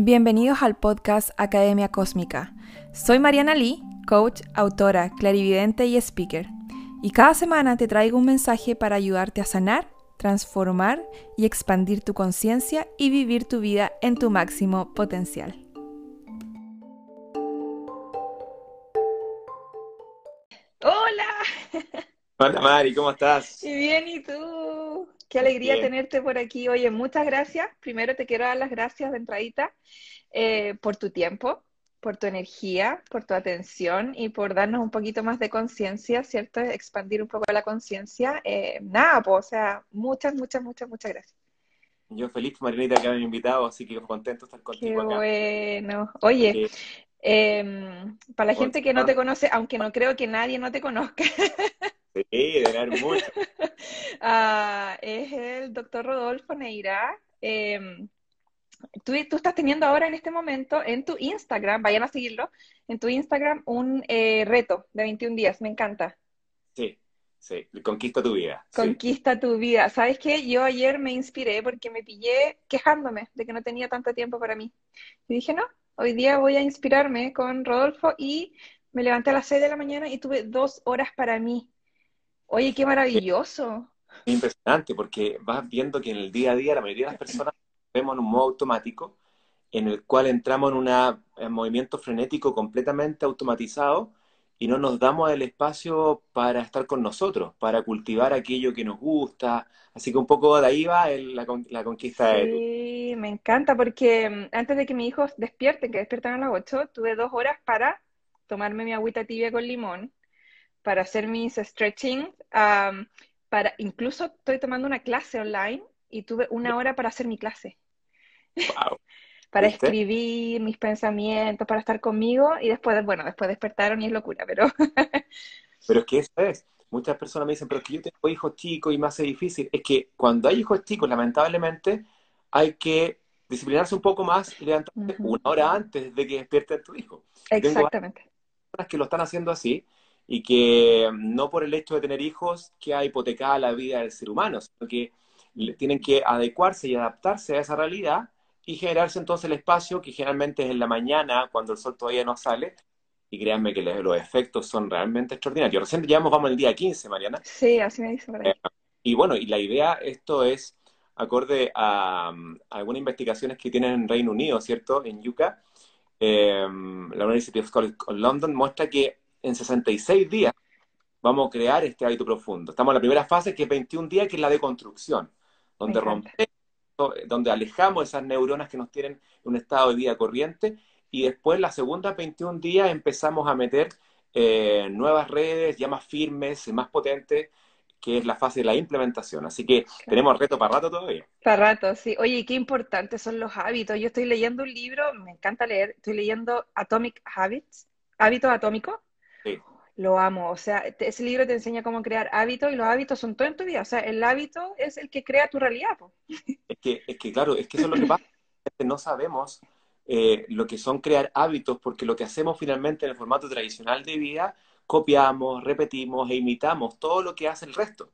Bienvenidos al podcast Academia Cósmica. Soy Mariana Lee, coach, autora, clarividente y speaker. Y cada semana te traigo un mensaje para ayudarte a sanar, transformar y expandir tu conciencia y vivir tu vida en tu máximo potencial. Hola. Hola Mari, ¿cómo estás? Y bien, ¿y tú? Qué alegría tenerte por aquí. Oye, muchas gracias. Primero te quiero dar las gracias de entradita eh, por tu tiempo, por tu energía, por tu atención y por darnos un poquito más de conciencia, ¿cierto? Expandir un poco la conciencia. Eh, nada, pues, o sea, muchas, muchas, muchas, muchas gracias. Yo feliz, Marinita, que me invitado, así que contento de estar contigo Qué bueno. Oye, em, para la gente que no te conoce, aunque no creo que nadie no te conozca. Sí, de haber mucho. Ah, es el doctor Rodolfo Neira. Em, tú, tú, estás teniendo ahora en este momento en tu Instagram, vayan a seguirlo, en tu Instagram un eh, reto de 21 días, me encanta. Sí, sí, conquista tu vida. Conquista tu vida. ¿Sabes qué? Yo ayer me inspiré porque me pillé quejándome de que no tenía tanto tiempo para mí. Y dije, no, hoy día voy a inspirarme con Rodolfo y me levanté a las 6 de la mañana y tuve dos horas para mí. Oye, qué maravilloso. Impresionante, porque vas viendo que en el día a día la mayoría de las personas vemos en un modo automático, en el cual entramos en un movimiento frenético completamente automatizado y no nos damos el espacio para estar con nosotros, para cultivar aquello que nos gusta. Así que un poco de ahí va la, conquista sí, Sí, me encanta, porque mm, antes de que mis hijos despierten, que despiertan a las 8, tuve dos horas para tomarme mi agüita tibia con limón para hacer mis stretching, para incluso estoy tomando una clase online y tuve una hora para hacer mi clase. para escribir mis pensamientos, para estar conmigo y después, bueno, después despertaron y es locura, pero... pero es que eso es. Muchas personas me dicen, pero es que yo tengo hijos chicos y me hace difícil. Es que cuando hay hijos chicos, lamentablemente, hay que disciplinarse un poco más y levantarse una hora antes de que despierte tu hijo. Exactamente. Tengo personas que lo están haciendo así y que no por el hecho de tener hijos que ha hipotecada la vida del ser humano, sino que tienen que adecuarse y adaptarse a esa realidad y generarse entonces el espacio que generalmente es en la mañana cuando el sol todavía no sale. Y créanme que los efectos son realmente extraordinarios. Recién ya vamos al día 15, Mariana. Sí, así me dice eh, y bueno, y la idea, esto es acorde a, algunas investigaciones que tienen en Reino Unido, ¿cierto? En UCA. Eh, la University of College London muestra que en 66 días vamos a crear este hábito profundo. Estamos en la primera fase, que es 21 días, que es la de construcción, donde rompemos, donde alejamos esas neuronas que nos tienen en un estado de vida corriente, y después la segunda 21 días empezamos a meter eh, nuevas redes ya más firmes y más potentes, que es la fase de la implementación. Así que tenemos reto para rato todavía. Para rato, sí. Oye, qué importantes son los hábitos. Yo estoy leyendo un libro, me encanta leer, estoy leyendo Atomic Habits, Hábitos Atómicos, lo amo. O sea, ese libro te enseña cómo crear hábitos y los hábitos son todo en tu vida. O sea, el hábito es el que crea tu realidad. Es, que, es que, claro, es que eso es lo que pasa. No sabemos eh, lo que son crear hábitos porque lo que hacemos finalmente en el formato tradicional de vida, copiamos, repetimos e imitamos todo lo que hace el resto.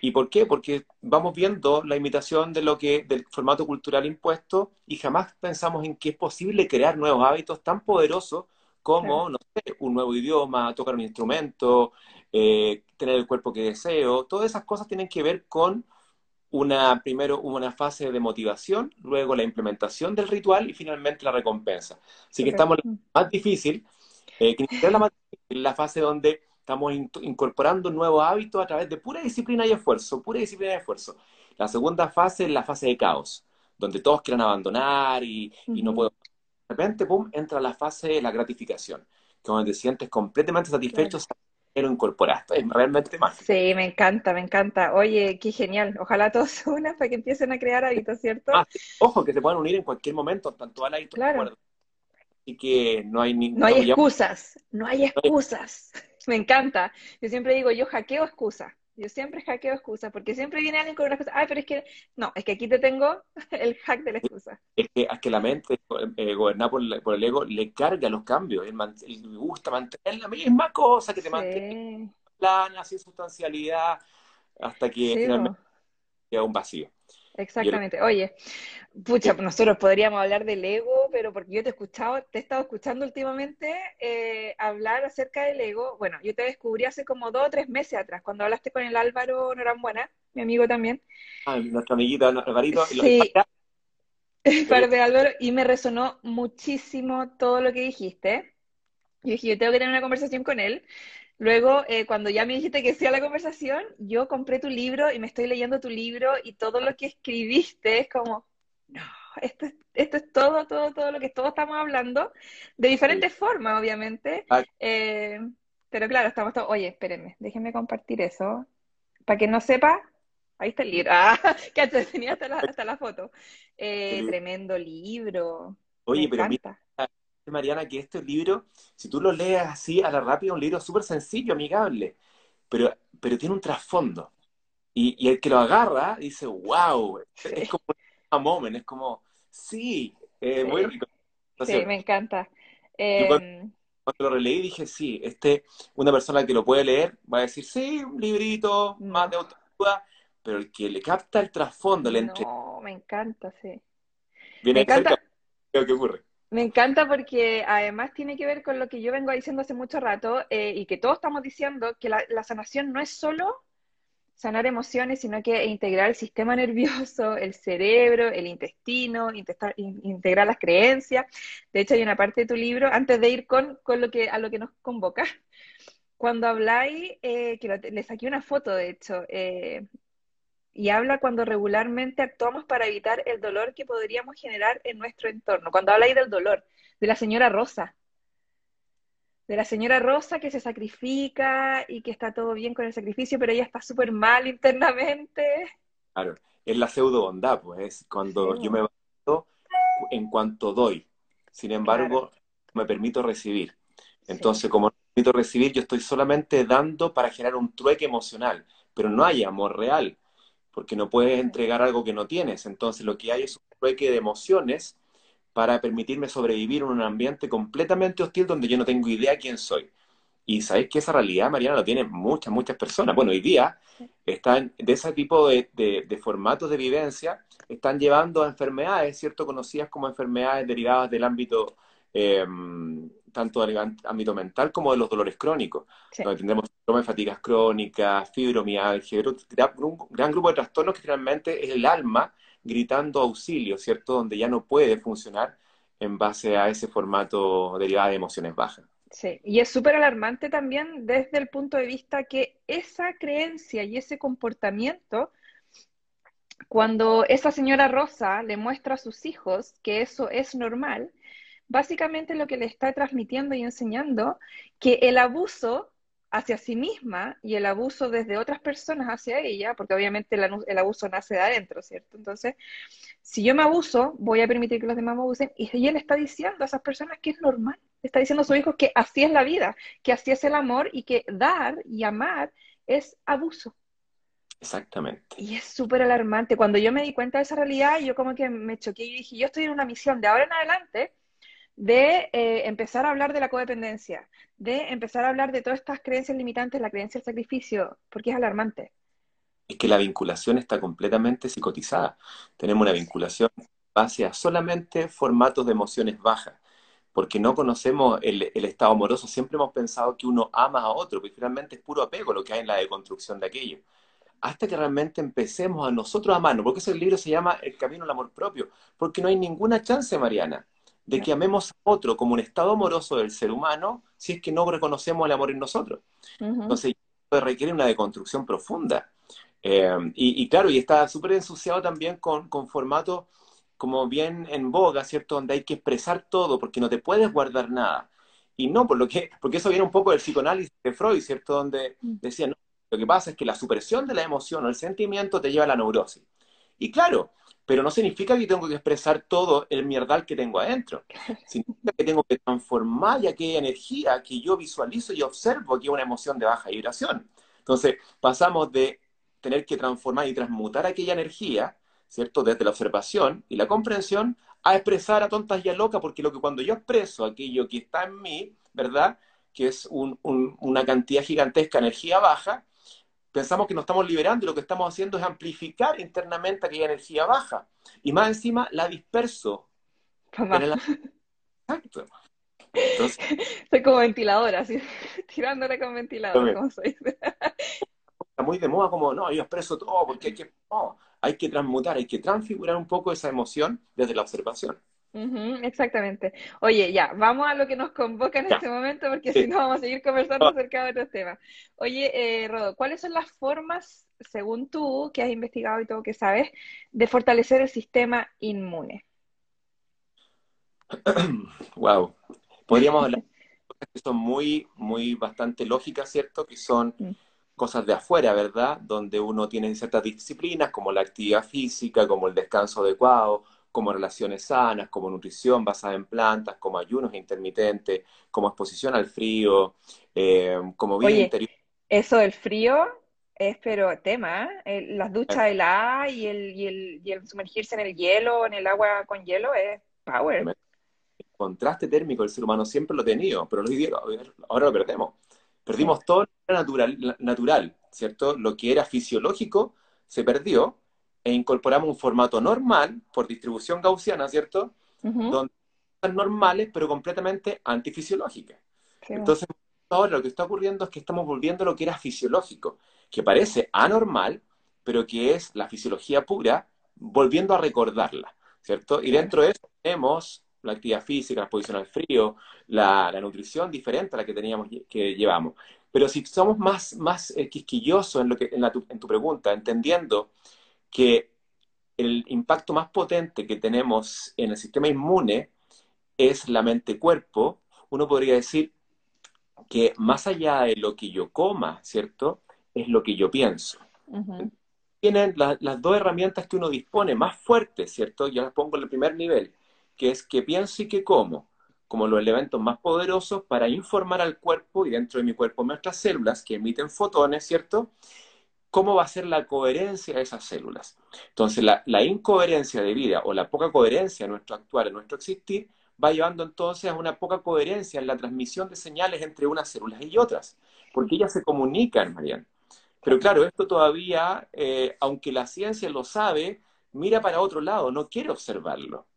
¿Y por qué? Porque vamos viendo la imitación de lo que del formato cultural impuesto y jamás pensamos en que es posible crear nuevos hábitos tan poderosos como, no sé, un nuevo idioma, tocar un instrumento, eh, tener el cuerpo que deseo, todas esas cosas tienen que ver con una, primero una fase de motivación, luego la implementación del ritual y finalmente la recompensa. Así que estamos en la más difícil, eh, que es la, más difícil, la fase donde estamos incorporando nuevos hábitos a través de pura disciplina y esfuerzo, pura disciplina y esfuerzo. La segunda fase es la fase de caos, donde todos quieren abandonar y, y no puedo repente, pum, entra la fase de la gratificación, que donde te sientes completamente satisfecho, pero incorporaste. Es realmente mágico. Sí, me encanta, me encanta. Oye, qué genial. Ojalá todos se unan para que empiecen a crear hábitos, ¿cierto? Ah, ojo, que se puedan unir en cualquier momento, tanto al hábito claro. Así que no hay ningún... No hay excusas, no hay excusas. Me encanta. Yo siempre digo, yo hackeo excusas. Yo siempre hackeo excusas, porque siempre viene alguien con una excusa. Ay, pero es que, no, es que aquí te tengo el hack de la excusa. Es que, es que la mente, eh, gobernada por, el ego, le carga los cambios. Él, le gusta mantener la misma cosa que te mantiene plana, sin sustancialidad, hasta que finalmente queda un vacío. Exactamente. Oye, pucha, nosotros podríamos hablar del ego, pero porque yo te he escuchado, te he estado escuchando últimamente eh, hablar acerca del ego. Bueno, yo te descubrí hace como dos o tres meses atrás, cuando hablaste con el Álvaro Norambuena, mi amigo también. Ah, nuestra amiguita Alvarito. Sí. Par de Álvaro, y me resonó muchísimo todo lo que dijiste. Yo dije, yo tengo que tener una conversación con él. Luego, eh, cuando ya me dijiste que sea la conversación, yo compré tu libro y me estoy leyendo tu libro y todo lo que escribiste es como, no, esto es, esto es todo, todo, todo lo que todos estamos hablando, de diferentes formas, obviamente. Eh, pero claro, estamos todos, oye, espérenme, déjenme compartir eso. Para que no sepa, ahí está el libro. Ah, que tenía hasta la, hasta la foto. Eh, tremendo libro. Oye, pero mira, Mariana, que este libro, si tú lo lees así a la rápida, es un libro súper sencillo, amigable, pero, pero tiene un trasfondo. Y, el que lo agarra dice, wow, es como un moment, es como, sí, eh, muy rico. sí, me encanta. Em, cuando, lo releí dije, sí, este, una persona que lo puede leer va a decir, sí, un librito, más de autoayuda, pero el que le capta el trasfondo, le entre... No, me encanta, sí. Viene me encanta. cerca, ¿qué ocurre? Me encanta porque además tiene que ver con lo que yo vengo diciendo hace mucho rato eh, y que todos estamos diciendo, que la, sanación no es solo sanar emociones, sino que integrar el sistema nervioso, el cerebro, el intestino, integrar las creencias. De hecho, hay una parte de tu libro, antes de ir con, con lo que, a lo que nos convoca, cuando habláis, eh, que le saqué una foto, de hecho, eh, y habla cuando regularmente actuamos para evitar el dolor que podríamos generar en nuestro entorno. Cuando habla ahí del dolor, de la señora Rosa, de la señora Rosa que se sacrifica y que está todo bien con el sacrificio, pero ella está súper mal internamente. Claro, es la pseudo bondad, pues es cuando yo me bajo en cuanto doy. Sin embargo, me permito recibir. Entonces, como no me permito recibir, yo estoy solamente dando para generar un trueque emocional, pero no hay amor real porque no puedes entregar algo que no tienes. Entonces lo que hay es un trueque de emociones para permitirme sobrevivir en un ambiente completamente hostil donde yo no tengo idea quién soy. Y sabéis que esa realidad, Mariana, lo tienen muchas, muchas personas. Bueno, hoy día están de ese tipo de, formatos de vivencia, están llevando a enfermedades, ¿cierto? Conocidas como enfermedades derivadas del ámbito em, tanto del ámbito mental como de los dolores crónicos, donde tendremos de fatigas crónicas, fibromialgia, un gran grupo de trastornos que finalmente es el alma gritando auxilio, ¿cierto? Donde ya no puede funcionar en base a ese formato derivado de emociones bajas. Sí, y es súper alarmante también desde el punto de vista que esa creencia y ese comportamiento, cuando esa señora Rosa le muestra a sus hijos que eso es normal, básicamente lo que le está transmitiendo y enseñando que el abuso hacia sí misma y el abuso desde otras personas hacia ella, porque obviamente el, abuso nace de adentro, ¿cierto? Entonces, si yo me abuso, voy a permitir que los demás me abusen, y ella le está diciendo a esas personas que es normal, está diciendo a sus hijos que así es la vida, que así es el amor y que dar y amar es abuso. Exactamente. Y es súper alarmante. Cuando yo me di cuenta de esa realidad, yo como que me choqué y dije, yo estoy en una misión de ahora en adelante de eh, empezar a hablar de la codependencia, de empezar a hablar de todas estas creencias limitantes, la creencia del sacrificio, porque es alarmante. Es que la vinculación está completamente psicotizada. Tenemos una vinculación base a solamente formatos de emociones bajas, porque no conocemos el, estado amoroso. Siempre hemos pensado que uno ama a otro, pero finalmente es puro apego lo que hay en la deconstrucción de aquello. Hasta que realmente empecemos a nosotros amarnos, porque ese libro se llama El camino al amor propio, porque no hay ninguna chance, Mariana, de que amemos a otro como un estado amoroso del ser humano si es que no reconocemos el amor en nosotros. Entonces, requiere una deconstrucción profunda. Eh, y, claro, y está súper ensuciado también con, con formatos como bien en boga, ¿cierto? Donde hay que expresar todo porque no te puedes guardar nada. Y no, por lo que, porque eso viene un poco del psicoanálisis de Freud, ¿cierto? Donde mm. decía, no, lo que pasa es que la supresión de la emoción o el sentimiento te lleva a la neurosis. Y claro, pero no significa que tengo que expresar todo el mierdal que tengo adentro. Significa que tengo que transformar aquella energía que yo visualizo y observo que es una emoción de baja vibración. Entonces, pasamos de tener que transformar y transmutar aquella energía, ¿cierto? Desde la observación y la comprensión, a expresar a tontas y a locas, porque lo que cuando yo expreso aquello que está en mí, ¿verdad? Que es una cantidad gigantesca de energía baja, pensamos que nos estamos liberando y lo que estamos haciendo es amplificar internamente aquella energía baja. Y más encima la disperso. Exacto. Soy como ventiladora, así, tirándole con ventilador, como. Está muy de moda como, no, yo expreso todo porque hay que, hay que transmutar, hay que transfigurar un poco esa emoción desde la observación. Exactamente. Oye, ya, vamos a lo que nos convoca en este momento, porque si no vamos a seguir conversando ah. acerca de otros temas. Oye, eh, Rodo, ¿cuáles son las formas, según tú, que has investigado y todo que sabes, de fortalecer el sistema inmune? wow. Podríamos hablar de cosas que son muy, muy bastante lógicas, ¿cierto? Que son mm. cosas de afuera, ¿verdad? Donde uno tiene ciertas disciplinas como la actividad física, como el descanso adecuado, como relaciones sanas, como nutrición basada en plantas, como ayunos intermitentes, como exposición al frío, eh, como vida interior. Eso del frío es pero tema, ¿eh? las duchas heladas y el, y, el, y el sumergirse en el hielo, en el agua con hielo es power contraste térmico el ser humano siempre lo ha tenido, pero ahora lo perdemos. Perdimos todo lo natural, natural, ¿cierto? Lo que era fisiológico se perdió e incorporamos un formato normal por distribución gaussiana, ¿cierto? Donde son normales, pero completamente antifisiológicas. Entonces, ahora lo que está ocurriendo es que estamos volviendo a lo que era fisiológico, que parece anormal, pero que es la fisiología pura, volviendo a recordarla, ¿cierto? Y dentro de eso tenemos la actividad física, la exposición al frío, la, nutrición diferente a la que teníamos que llevamos. Pero si somos más, más eh, quisquillosos en, lo que, en, tu, en tu pregunta, entendiendo que el impacto más potente que tenemos en el sistema inmune es la mente-cuerpo, uno podría decir que más allá de lo que yo coma, ¿cierto? Es lo que yo pienso. Tienen las dos herramientas que uno dispone más fuertes, ¿cierto? Yo las pongo en el primer nivel, que es que pienso y que como, como los elementos más poderosos para informar al cuerpo y dentro de mi cuerpo nuestras células que emiten fotones, ¿cierto? ¿Cómo va a ser la coherencia de esas células? Entonces, la, la incoherencia de vida o la poca coherencia en nuestro actuar, en nuestro existir, va llevando entonces a una poca coherencia en la transmisión de señales entre unas células y otras, porque ellas se comunican, Mariana. Pero claro, esto todavía, eh, aunque la ciencia lo sabe, mira para otro lado, no quiere observarlo.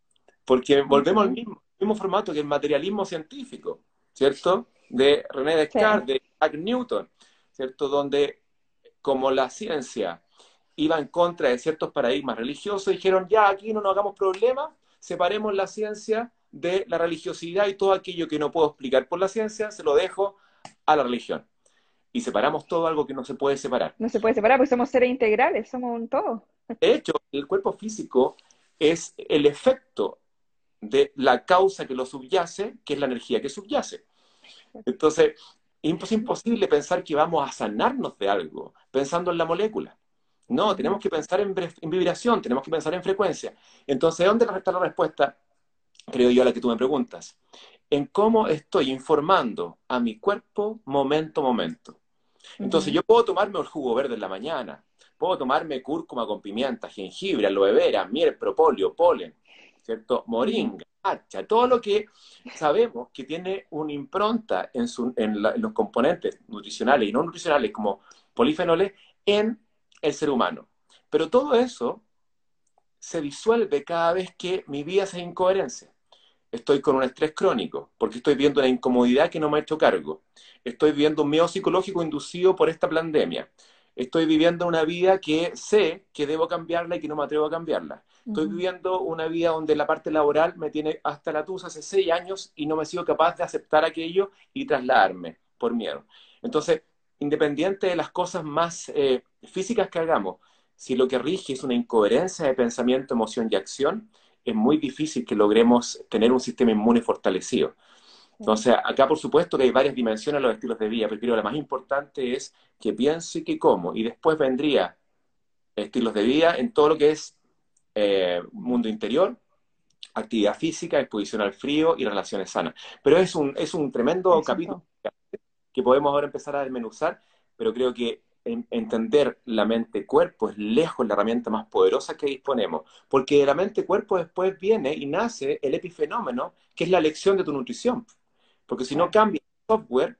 Porque volvemos al mismo, mismo formato que el materialismo científico, ¿cierto? De René Descartes, de Isaac Newton, ¿cierto? Donde como la ciencia iba en contra de ciertos paradigmas religiosos, dijeron, ya aquí no nos hagamos problemas, separemos la ciencia de la religiosidad y todo aquello que no puedo explicar por la ciencia, se lo dejo a la religión. Y separamos todo algo que no se puede separar. No se puede separar porque somos seres integrales, somos un todo. De hecho, el cuerpo físico es el efecto de la causa que lo subyace, que es la energía que subyace. Entonces, es imposible pensar que vamos a sanarnos de algo pensando en la molécula. No, tenemos que pensar en, vibración, tenemos que pensar en frecuencia. Entonces, ¿dónde está la respuesta? Creo yo a la que tú me preguntas. En cómo estoy informando a mi cuerpo momento a momento. Entonces, yo puedo tomarme el jugo verde en la mañana, puedo tomarme cúrcuma con pimienta, jengibre, aloe vera, miel, propóleo, polen, ¿cierto? Moringa, todo lo que sabemos que tiene una impronta en, los componentes nutricionales y no nutricionales como polifenoles en el ser humano. Pero todo eso se disuelve cada vez que mi vida se incoherencia. Estoy con un estrés crónico, porque estoy viendo una incomodidad que no me ha hecho cargo. Estoy viendo un miedo psicológico inducido por esta pandemia. Estoy viviendo una vida que sé que debo cambiarla y que no me atrevo a cambiarla. Estoy viviendo una vida donde la parte laboral me tiene hasta la tusa hace seis años y no me he sido capaz de aceptar aquello y trasladarme por miedo. Entonces, independiente de las cosas más eh, físicas que hagamos, si lo que rige es una incoherencia de pensamiento, emoción y acción, es muy difícil que logremos tener un sistema inmune fortalecido. Entonces, acá por supuesto que hay varias dimensiones a los estilos de vida, pero la más importante es que pienso y que como, y después vendría estilos de vida en todo lo que es eh, mundo interior, actividad física, exposición al frío y relaciones sanas. Pero es un, es un tremendo capítulo que podemos ahora empezar a desmenuzar, pero creo que entender la mente-cuerpo es lejos la herramienta más poderosa que disponemos, porque de la mente-cuerpo después viene y nace el epifenómeno, que es la elección de tu nutrición. Porque si no cambias el software,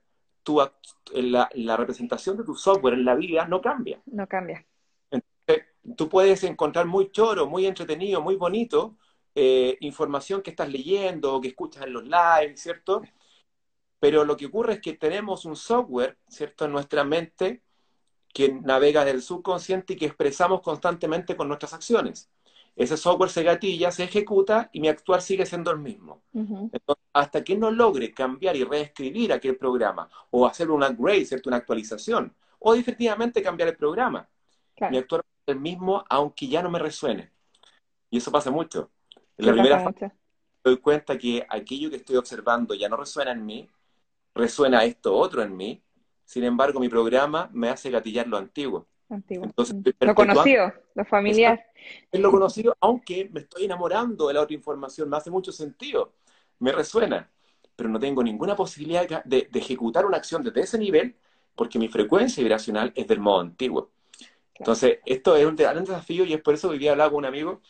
la, la, representación de tu software en la vida no cambia. No cambia. Entonces, tú puedes encontrar muy choro, muy entretenido, muy bonito, eh, información que estás leyendo o que escuchas en los lives, ¿cierto? Pero lo que ocurre es que tenemos un software, ¿cierto?, en nuestra mente que navega del subconsciente y que expresamos constantemente con nuestras acciones. Ese software se gatilla, se ejecuta y mi actuar sigue siendo el mismo. Entonces, hasta que no logre cambiar y reescribir aquel programa o hacer un upgrade, ¿cierto? una actualización, o definitivamente cambiar el programa, mi actuar es el mismo aunque ya no me resuene. Y eso pasa mucho. En la primera fase me doy cuenta que aquello que estoy observando ya no resuena en mí, resuena esto otro en mí, sin embargo mi programa me hace gatillar lo antiguo. Entonces, lo conocido, lo familiar. Es lo conocido, aunque me estoy enamorando de la otra información, me hace mucho sentido, me resuena, pero no tengo ninguna posibilidad de, ejecutar una acción desde ese nivel porque mi frecuencia vibracional es del modo antiguo. Entonces, esto es un gran desafío y es por eso que hoy día hablaba con un amigo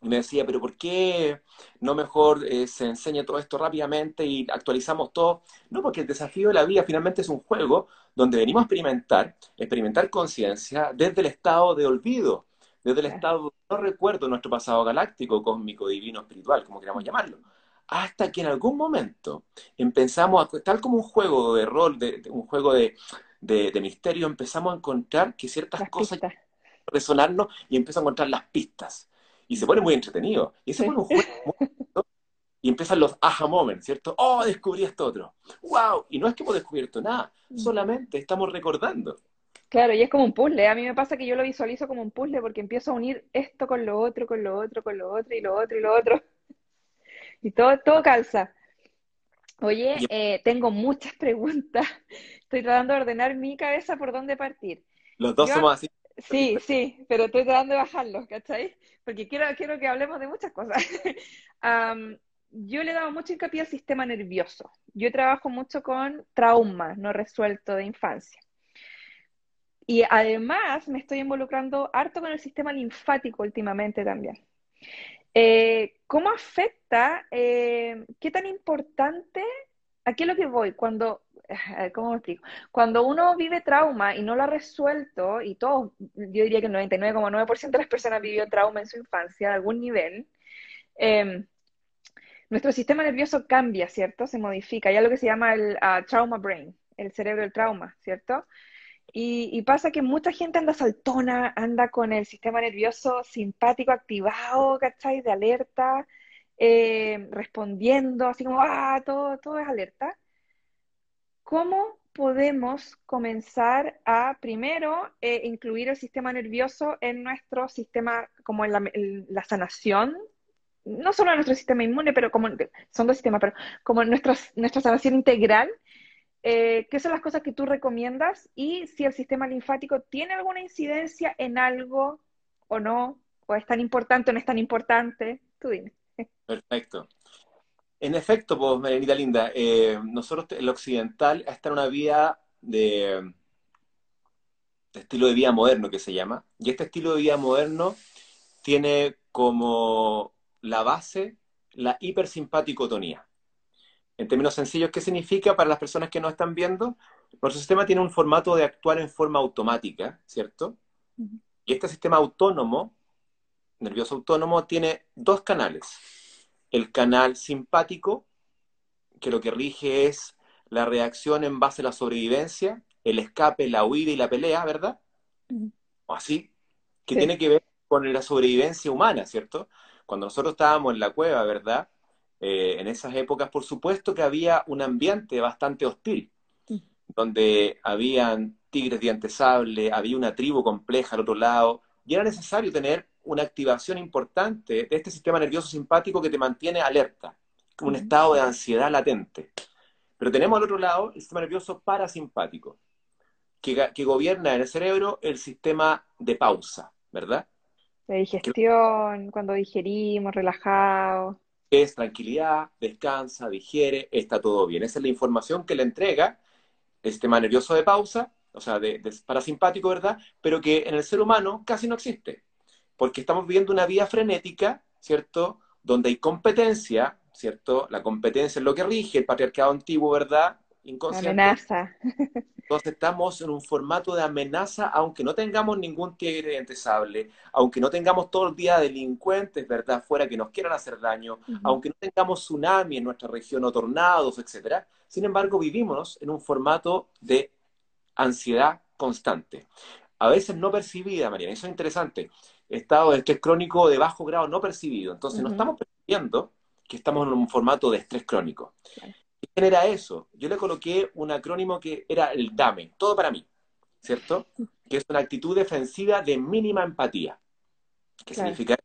y me decía, pero ¿por qué no mejor eh, se enseña todo esto rápidamente y actualizamos todo? No, porque el desafío de la vida finalmente es un juego donde venimos a experimentar, experimentar conciencia desde el estado de olvido, desde el estado de no recuerdo nuestro pasado galáctico, cósmico, divino, espiritual, como queramos llamarlo. Hasta que en algún momento empezamos, a, tal como un juego de rol, de, un juego de, misterio, empezamos a encontrar que ciertas cosas resonarnos y empezamos a encontrar las pistas y se pone muy entretenido. Y se pone un juego y empiezan los aha moments, ¿cierto? Oh, descubrí esto otro. ¡Wow! Y no es que hemos descubierto nada, mm. solamente estamos recordando. Claro, y es como un puzzle. A mí me pasa que yo lo visualizo como un puzzle porque empiezo a unir esto con lo otro, con lo otro, con lo otro, y lo otro, y lo otro. Y todo, todo calza. Oye, eh, tengo muchas preguntas. Estoy tratando de ordenar mi cabeza por dónde partir. Los dos somos así. Sí, sí, pero estoy tratando de bajarlos, ¿cachai? Porque quiero, quiero que hablemos de muchas cosas. yo le he dado mucho hincapié al sistema nervioso. Yo trabajo mucho con trauma no resuelto de infancia. Y además me estoy involucrando harto con el sistema linfático últimamente también. Eh, ¿Cómo afecta? Eh, ¿Qué tan importante? Aquí es lo que voy. Cuando ¿cómo explico? Cuando uno vive trauma y no lo ha resuelto, y todos, yo diría que el 99,9% de las personas vivió trauma en su infancia, a algún nivel, em, nuestro sistema nervioso cambia, ¿cierto? Se modifica. Hay algo que se llama el ah, trauma brain, el cerebro del trauma, ¿cierto? Y, pasa que mucha gente anda saltona, anda con el sistema nervioso simpático activado, ¿cachai? De alerta, eh, respondiendo, así como, ah, todo, todo es alerta. ¿Cómo podemos comenzar a, primero, eh, incluir el sistema nervioso en nuestro sistema, como en la, sanación? No solo en nuestro sistema inmune, pero como son dos sistemas, pero como en nuestra, nuestra sanación integral. Eh, ¿Qué son las cosas que tú recomiendas? Y si el sistema linfático tiene alguna incidencia en algo o no, o es tan importante o no es tan importante, tú dime. Perfecto. En efecto, pues, Merenita Linda, eh, nosotros, el occidental, está en una vida de, estilo de vida moderno que se llama, y este estilo de vida moderno tiene como la base la hipersimpaticotonía. En términos sencillos, ¿qué significa para las personas que no están viendo? Nuestro sistema tiene un formato de actuar en forma automática, ¿cierto? Y este sistema autónomo, nervioso autónomo, tiene dos canales el canal simpático, que lo que rige es la reacción en base a la sobrevivencia, el escape, la huida y la pelea, ¿verdad? O así, que tiene que ver con la sobrevivencia humana, ¿cierto? Cuando nosotros estábamos en la cueva, ¿verdad? Eh, en esas épocas, por supuesto que había un ambiente bastante hostil, donde habían tigres dientes sable, había una tribu compleja al otro lado, y era necesario tener una activación importante de este sistema nervioso simpático que te mantiene alerta, un estado de ansiedad latente. Pero tenemos al otro lado el sistema nervioso parasimpático, que, que gobierna en el cerebro el sistema de pausa, ¿verdad? De digestión, cuando digerimos, relajados. Es tranquilidad, descansa, digiere, está todo bien. Esa es la información que le entrega el sistema nervioso de pausa, o sea, de parasimpático, ¿verdad? Pero que en el ser humano casi no existe porque estamos viviendo una vida frenética, ¿cierto? Donde hay competencia, ¿cierto? La competencia es lo que rige el patriarcado antiguo, ¿verdad? inconsciente. Amenaza. Entonces estamos en un formato de amenaza, aunque no tengamos ningún tigre diente sable, aunque no tengamos todo el día delincuentes, ¿verdad?, fuera que nos quieran hacer daño, aunque no tengamos tsunami en nuestra región o tornados, etcétera. Sin embargo, vivimos en un formato de ansiedad constante. A veces no percibida, Mariana, eso es interesante. Estado de estrés crónico de bajo grado no percibido. Entonces, no Ujú. estamos percibiendo que estamos en un formato de estrés crónico. Claro. ¿Qué genera eso? Yo le coloqué un acrónimo que era el DAME, todo para mí, ¿cierto? Que es una actitud defensiva de mínima empatía. ¿Qué Claro. significa?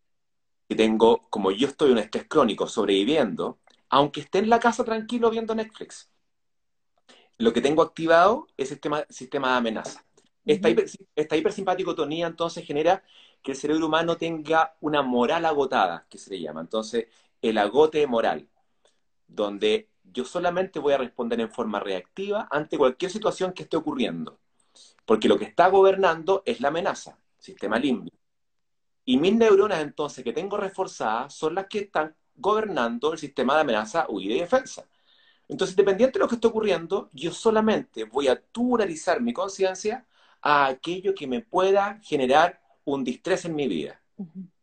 Que tengo, como yo estoy en un estrés crónico sobreviviendo, aunque esté en la casa tranquilo viendo Netflix, lo que tengo activado es el sistema, sistema de amenaza. Esta, Ujú. hiper, esta hipersimpaticotonía entonces genera que el cerebro humano tenga una moral agotada, que se le llama. Entonces, el agote moral, donde yo solamente voy a responder en forma reactiva ante cualquier situación que esté ocurriendo. Porque lo que está gobernando es la amenaza, sistema límbico. Y mis neuronas entonces que tengo reforzadas son las que están gobernando el sistema de amenaza, huida y defensa. Entonces, dependiente de lo que esté ocurriendo, yo solamente voy a tubularizar mi conciencia a aquello que me pueda generar un distrés en mi vida,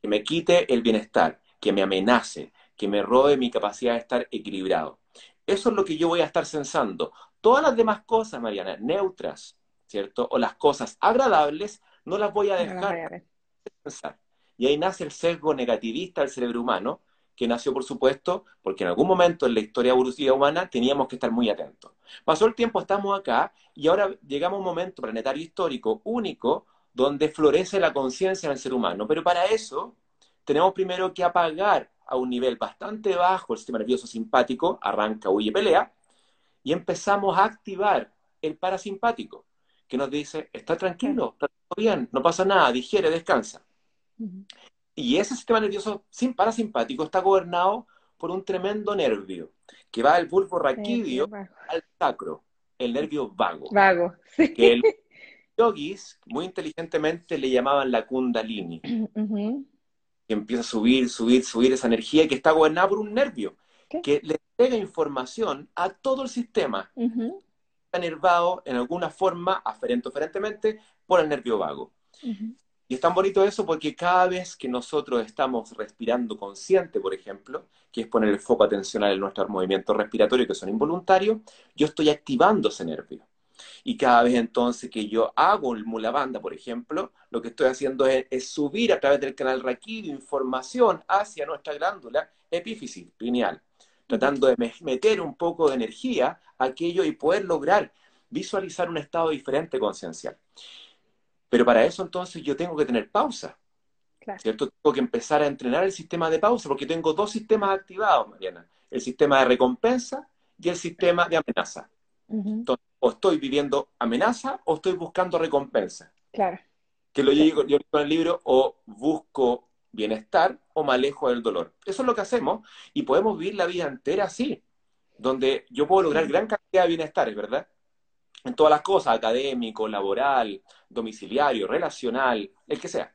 que me quite el bienestar, que me amenace, que me robe mi capacidad de estar equilibrado. Eso es lo que yo voy a estar sensando. Todas las demás cosas, Mariana, neutras, ¿cierto? O las cosas agradables, no las voy a dejar pensar. Y ahí nace el sesgo negativista del cerebro humano, que nació, por supuesto, porque en algún momento en la historia evolutiva humana teníamos que estar muy atentos. Pasó el tiempo, estamos acá, y ahora llegamos a un momento planetario histórico único donde florece la conciencia en el ser humano. Pero para eso tenemos primero que apagar a un nivel bastante bajo el sistema nervioso simpático, arranca, huye, pelea, y empezamos a activar el parasimpático, que nos dice, está tranquilo, está todo bien, no pasa nada, digiere, descansa. Y ese sistema nervioso sin parasimpático está gobernado por un tremendo nervio que va del bulbo raquídeo Sí, al sacro, el nervio vago, Vago. Sí. que yogis muy inteligentemente le llamaban la kundalini, que empieza a subir, subir, subir esa energía que está gobernada por un nervio, ¿Qué? que le entrega información a todo el sistema, está enervado en alguna forma, aferente o aferentemente, por el nervio vago. Y es tan bonito eso porque cada vez que nosotros estamos respirando consciente, por ejemplo, que es poner el foco atencional en nuestros movimientos respiratorios que son involuntarios, yo estoy activando ese nervio. Y cada vez entonces que yo hago el mula banda, por ejemplo, lo que estoy haciendo es, es subir a través del canal raquídeo información hacia nuestra glándula epífisis pineal, tratando de me- meter un poco de energía a aquello y poder lograr visualizar un estado diferente conciencial. Pero para eso entonces yo tengo que tener pausa, Claro. ¿cierto? Tengo que empezar a entrenar el sistema de pausa porque tengo dos sistemas activados, Mariana. El sistema de recompensa y el sistema de amenaza. Entonces, o estoy viviendo amenaza o estoy buscando recompensa. Claro. Que lo digo yo digo en el libro, o busco bienestar o me alejo del dolor. Eso es lo que hacemos y podemos vivir la vida entera así, donde yo puedo lograr gran cantidad de bienestar, ¿verdad? En todas las cosas, académico, laboral, domiciliario, relacional, el que sea.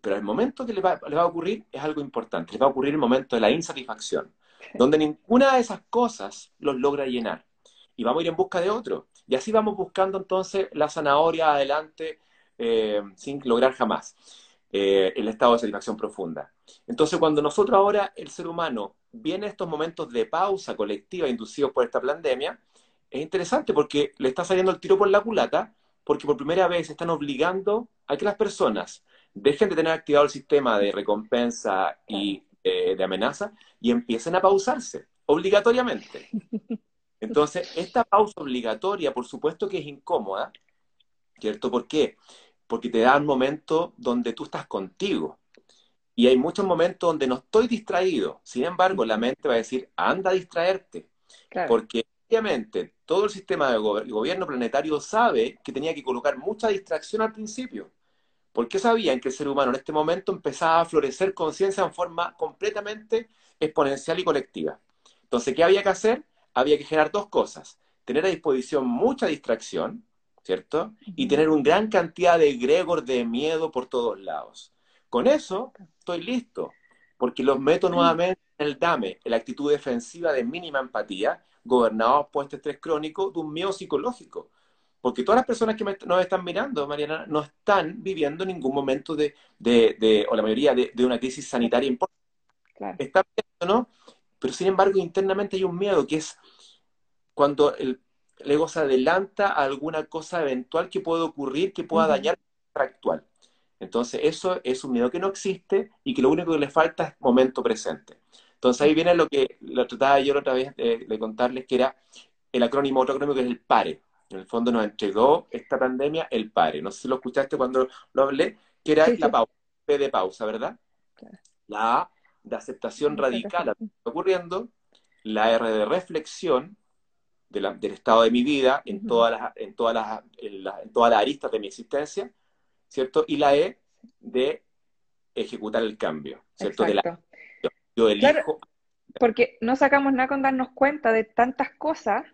Pero el momento que le va, le va a ocurrir es algo importante, le va a ocurrir el momento de la insatisfacción, donde ninguna de esas cosas los logra llenar. Y vamos a ir en busca de otro. Y así vamos buscando entonces la zanahoria adelante eh, sin lograr jamás eh, el estado de satisfacción profunda. Entonces, cuando nosotros ahora, el ser humano, viene estos momentos de pausa colectiva inducidos por esta pandemia, es interesante porque le está saliendo el tiro por la culata, porque por primera vez están obligando a que las personas dejen de tener activado el sistema de recompensa y eh, de amenaza y empiecen a pausarse, obligatoriamente. Entonces, esta pausa obligatoria, por supuesto que es incómoda, ¿cierto? ¿Por qué? Porque te da un momento donde tú estás contigo. Y hay muchos momentos donde no estoy distraído. Sin embargo, la mente va a decir, anda a distraerte. Claro. Porque obviamente todo el sistema de gobierno planetario sabe que tenía que colocar mucha distracción al principio. Porque sabían que el ser humano en este momento empezaba a florecer conciencia en forma completamente exponencial y colectiva. Entonces, ¿qué había que hacer? Había que generar dos cosas. Tener a disposición mucha distracción, ¿cierto? Y tener una gran cantidad de egregor de miedo por todos lados. Con eso estoy listo, porque los meto nuevamente en el dame, en la actitud defensiva de mínima empatía, gobernados por este estrés crónico de un miedo psicológico. Porque todas las personas que nos están mirando, Mariana, no están viviendo en ningún momento de, de, o la mayoría, de, una crisis sanitaria importante. Están viendo, ¿no? Pero sin embargo, internamente hay un miedo que es cuando el, ego se adelanta a alguna cosa eventual que puede ocurrir, que pueda dañar la actual. Entonces, eso es un miedo que no existe y que lo único que le falta es momento presente. Entonces, ahí viene lo que lo trataba yo otra vez de, contarles, que era el acrónimo, otro acrónimo que es el PARE. En el fondo nos entregó esta pandemia el PARE. No sé si lo escuchaste cuando lo hablé, que era la pausa, P de pausa, ¿verdad? La A de aceptación radical a lo que está ocurriendo, la R de reflexión del estado de mi vida en, todas las, en, todas las, en, todas las aristas de mi existencia, ¿cierto? Y la E de ejecutar el cambio, ¿cierto? De la, yo, elijo. porque no sacamos nada con darnos cuenta de tantas cosas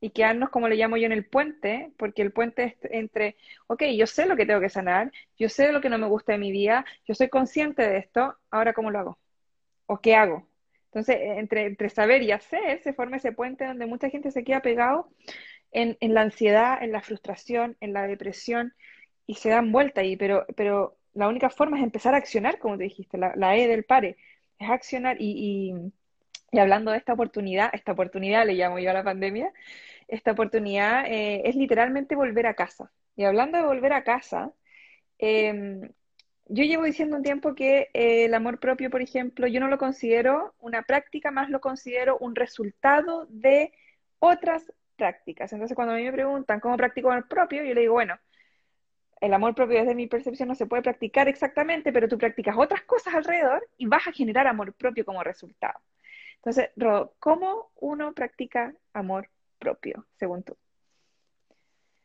y quedarnos, como le llamo yo, en el puente, porque el puente es entre, ok, yo sé lo que tengo que sanar, yo sé lo que no me gusta de mi vida, yo soy consciente de esto, ahora cómo lo hago o qué hago. Entonces, entre, entre saber y hacer, se forma ese puente donde mucha gente se queda pegado en, la ansiedad, en la frustración, en la depresión, y se dan vuelta ahí, pero, la única forma es empezar a accionar, como te dijiste, la, E del pare, es accionar y, hablando de esta oportunidad, esta oportunidad le llamo yo a la pandemia, esta oportunidad eh, es literalmente volver a casa. Y hablando de volver a casa, em, yo llevo diciendo un tiempo que eh, el amor propio, por ejemplo, yo no lo considero una práctica, más lo considero un resultado de otras prácticas. Entonces, cuando a mí me preguntan cómo practico amor propio, yo le digo, bueno, el amor propio desde mi percepción no se puede practicar exactamente, pero tú practicas otras cosas alrededor y vas a generar amor propio como resultado. Entonces, Rodo, ¿cómo uno practica amor propio, según tú?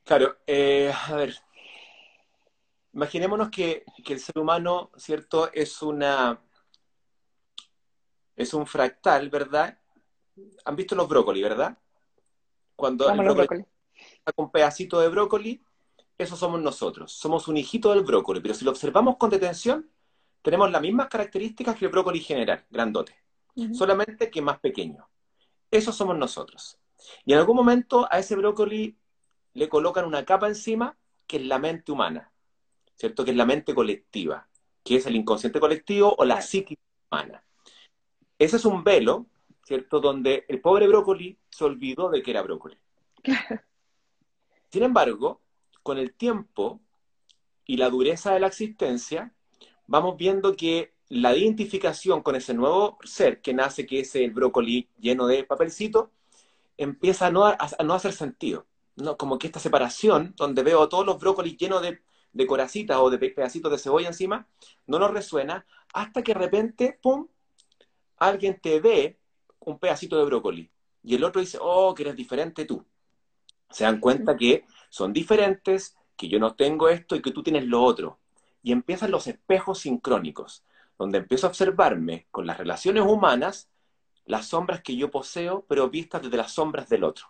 Claro, eh, a ver, imaginémonos que, el ser humano, ¿cierto? Es una, es un fractal, ¿verdad? ¿Han visto los brócoli, verdad? Cuando el brócoli, un pedacito de brócoli, eso somos nosotros. Somos un hijito del brócoli, pero si lo observamos con detención, tenemos las mismas características que el brócoli general, grandote, solamente que más pequeño. Eso somos nosotros. Y en algún momento a ese brócoli le colocan una capa encima que es la mente humana, ¿cierto? Que es la mente colectiva, que es el inconsciente colectivo o la psique humana. Ese es un velo, ¿cierto? Donde el pobre brócoli se olvidó de que era brócoli. Sin embargo, con el tiempo y la dureza de la existencia, vamos viendo que la identificación con ese nuevo ser que nace, que es el brócoli lleno de papelcito, empieza a no, a, no hacer sentido. ¿no? Como que esta separación, donde veo todos los brócolis llenos de, de coracitas o de pedacitos de cebolla encima, no nos resuena hasta que de repente, ¡pum!, alguien te ve un pedacito de brócoli y el otro dice, oh, que eres diferente tú. Se dan cuenta que son diferentes, que yo no tengo esto y que tú tienes lo otro. Y empiezan los espejos sincrónicos, donde empiezo a observarme con las relaciones humanas las sombras que yo poseo, pero vistas desde las sombras del otro.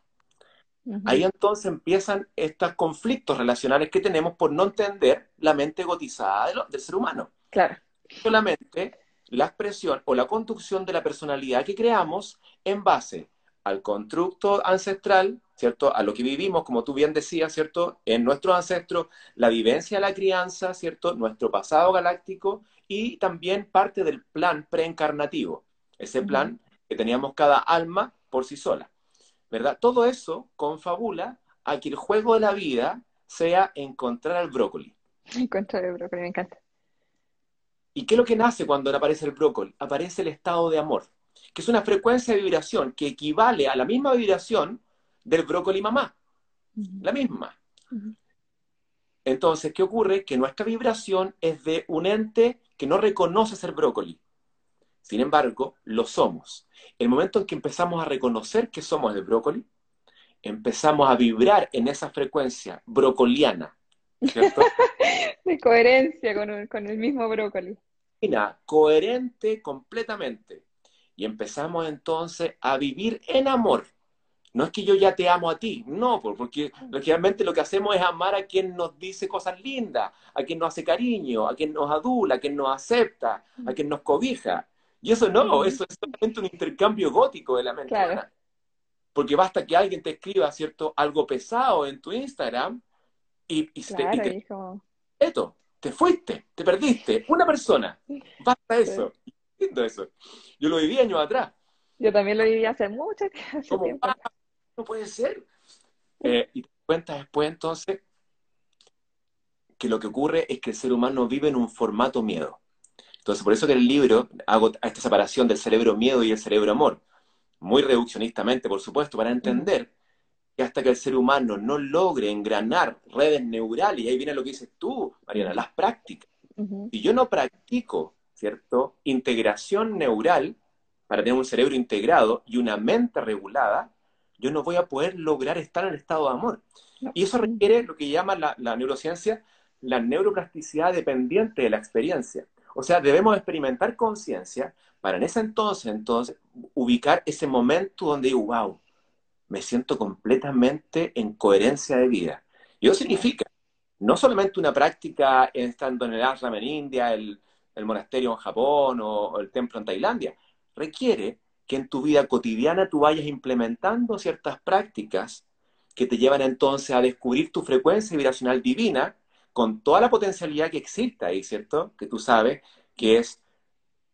Ahí entonces empiezan estos conflictos relacionales que tenemos por no entender la mente gotizada del ser humano. Claro. Solamente la expresión o la conducción de la personalidad que creamos en base al constructo ancestral, ¿cierto? A lo que vivimos, como tú bien decías, ¿cierto? En nuestros ancestros, la vivencia de la crianza, ¿cierto? Nuestro pasado galáctico y también parte del plan preencarnativo, ese plan que teníamos cada alma por sí sola, ¿verdad? Todo eso confabula a que el juego de la vida sea encontrar al brócoli. Encontrar el brócoli, me encanta. ¿Y qué es lo que nace cuando aparece el brócoli? Aparece el estado de amor que es una frecuencia de vibración que equivale a la misma vibración del brócoli mamá. La misma. Entonces, ¿qué ocurre? Que nuestra vibración es de un ente que no reconoce ser brócoli. Sin embargo, lo somos. El momento en que empezamos a reconocer que somos el brócoli, empezamos a vibrar en esa frecuencia brocoliana. ¿cierto? de coherencia con, con el mismo brócoli. Coherente completamente. Y empezamos entonces a vivir en amor. No es que yo ya te amo a ti, no, porque realmente lo que hacemos es amar a quien nos dice cosas lindas, a quien nos hace cariño, a quien nos adula, a quien nos acepta, a quien nos cobija. Y eso no, eso es solamente un intercambio gótico de la mente. Porque basta que alguien te escriba, ¿cierto? Algo pesado en tu Instagram y, y, claro, te, y como... esto, te fuiste, te perdiste. Una persona. Basta eso. Lindo eso. Yo lo viví años atrás. Yo también lo viví hace mucho hace Como, tiempo. ah, no puede ser. Eh, y te das cuenta después entonces que lo que ocurre es que el ser humano vive en un formato miedo. Entonces, por eso que en el libro hago esta separación del cerebro miedo y el cerebro amor. Muy reduccionistamente, por supuesto, para entender que hasta que el ser humano no logre engranar redes neurales, y ahí viene lo que dices tú, Mariana, las prácticas. Si yo no practico, ¿cierto? Integración neural para tener un cerebro integrado y una mente regulada, yo no voy a poder lograr estar en el estado de amor. No. Y eso requiere lo que llama la, la neurociencia la neuroplasticidad dependiente de la experiencia. O sea, debemos experimentar conciencia para en ese entonces, entonces, ubicar ese momento donde digo, wow, me siento completamente en coherencia de vida. Y eso significa no solamente una práctica estando en el ashram en India, el, monasterio en Japón o, o el templo en Tailandia. Requiere que en tu vida cotidiana tú vayas implementando ciertas prácticas que te llevan entonces a descubrir tu frecuencia vibracional divina con toda la potencialidad que existe ahí, ¿cierto? Que tú sabes que es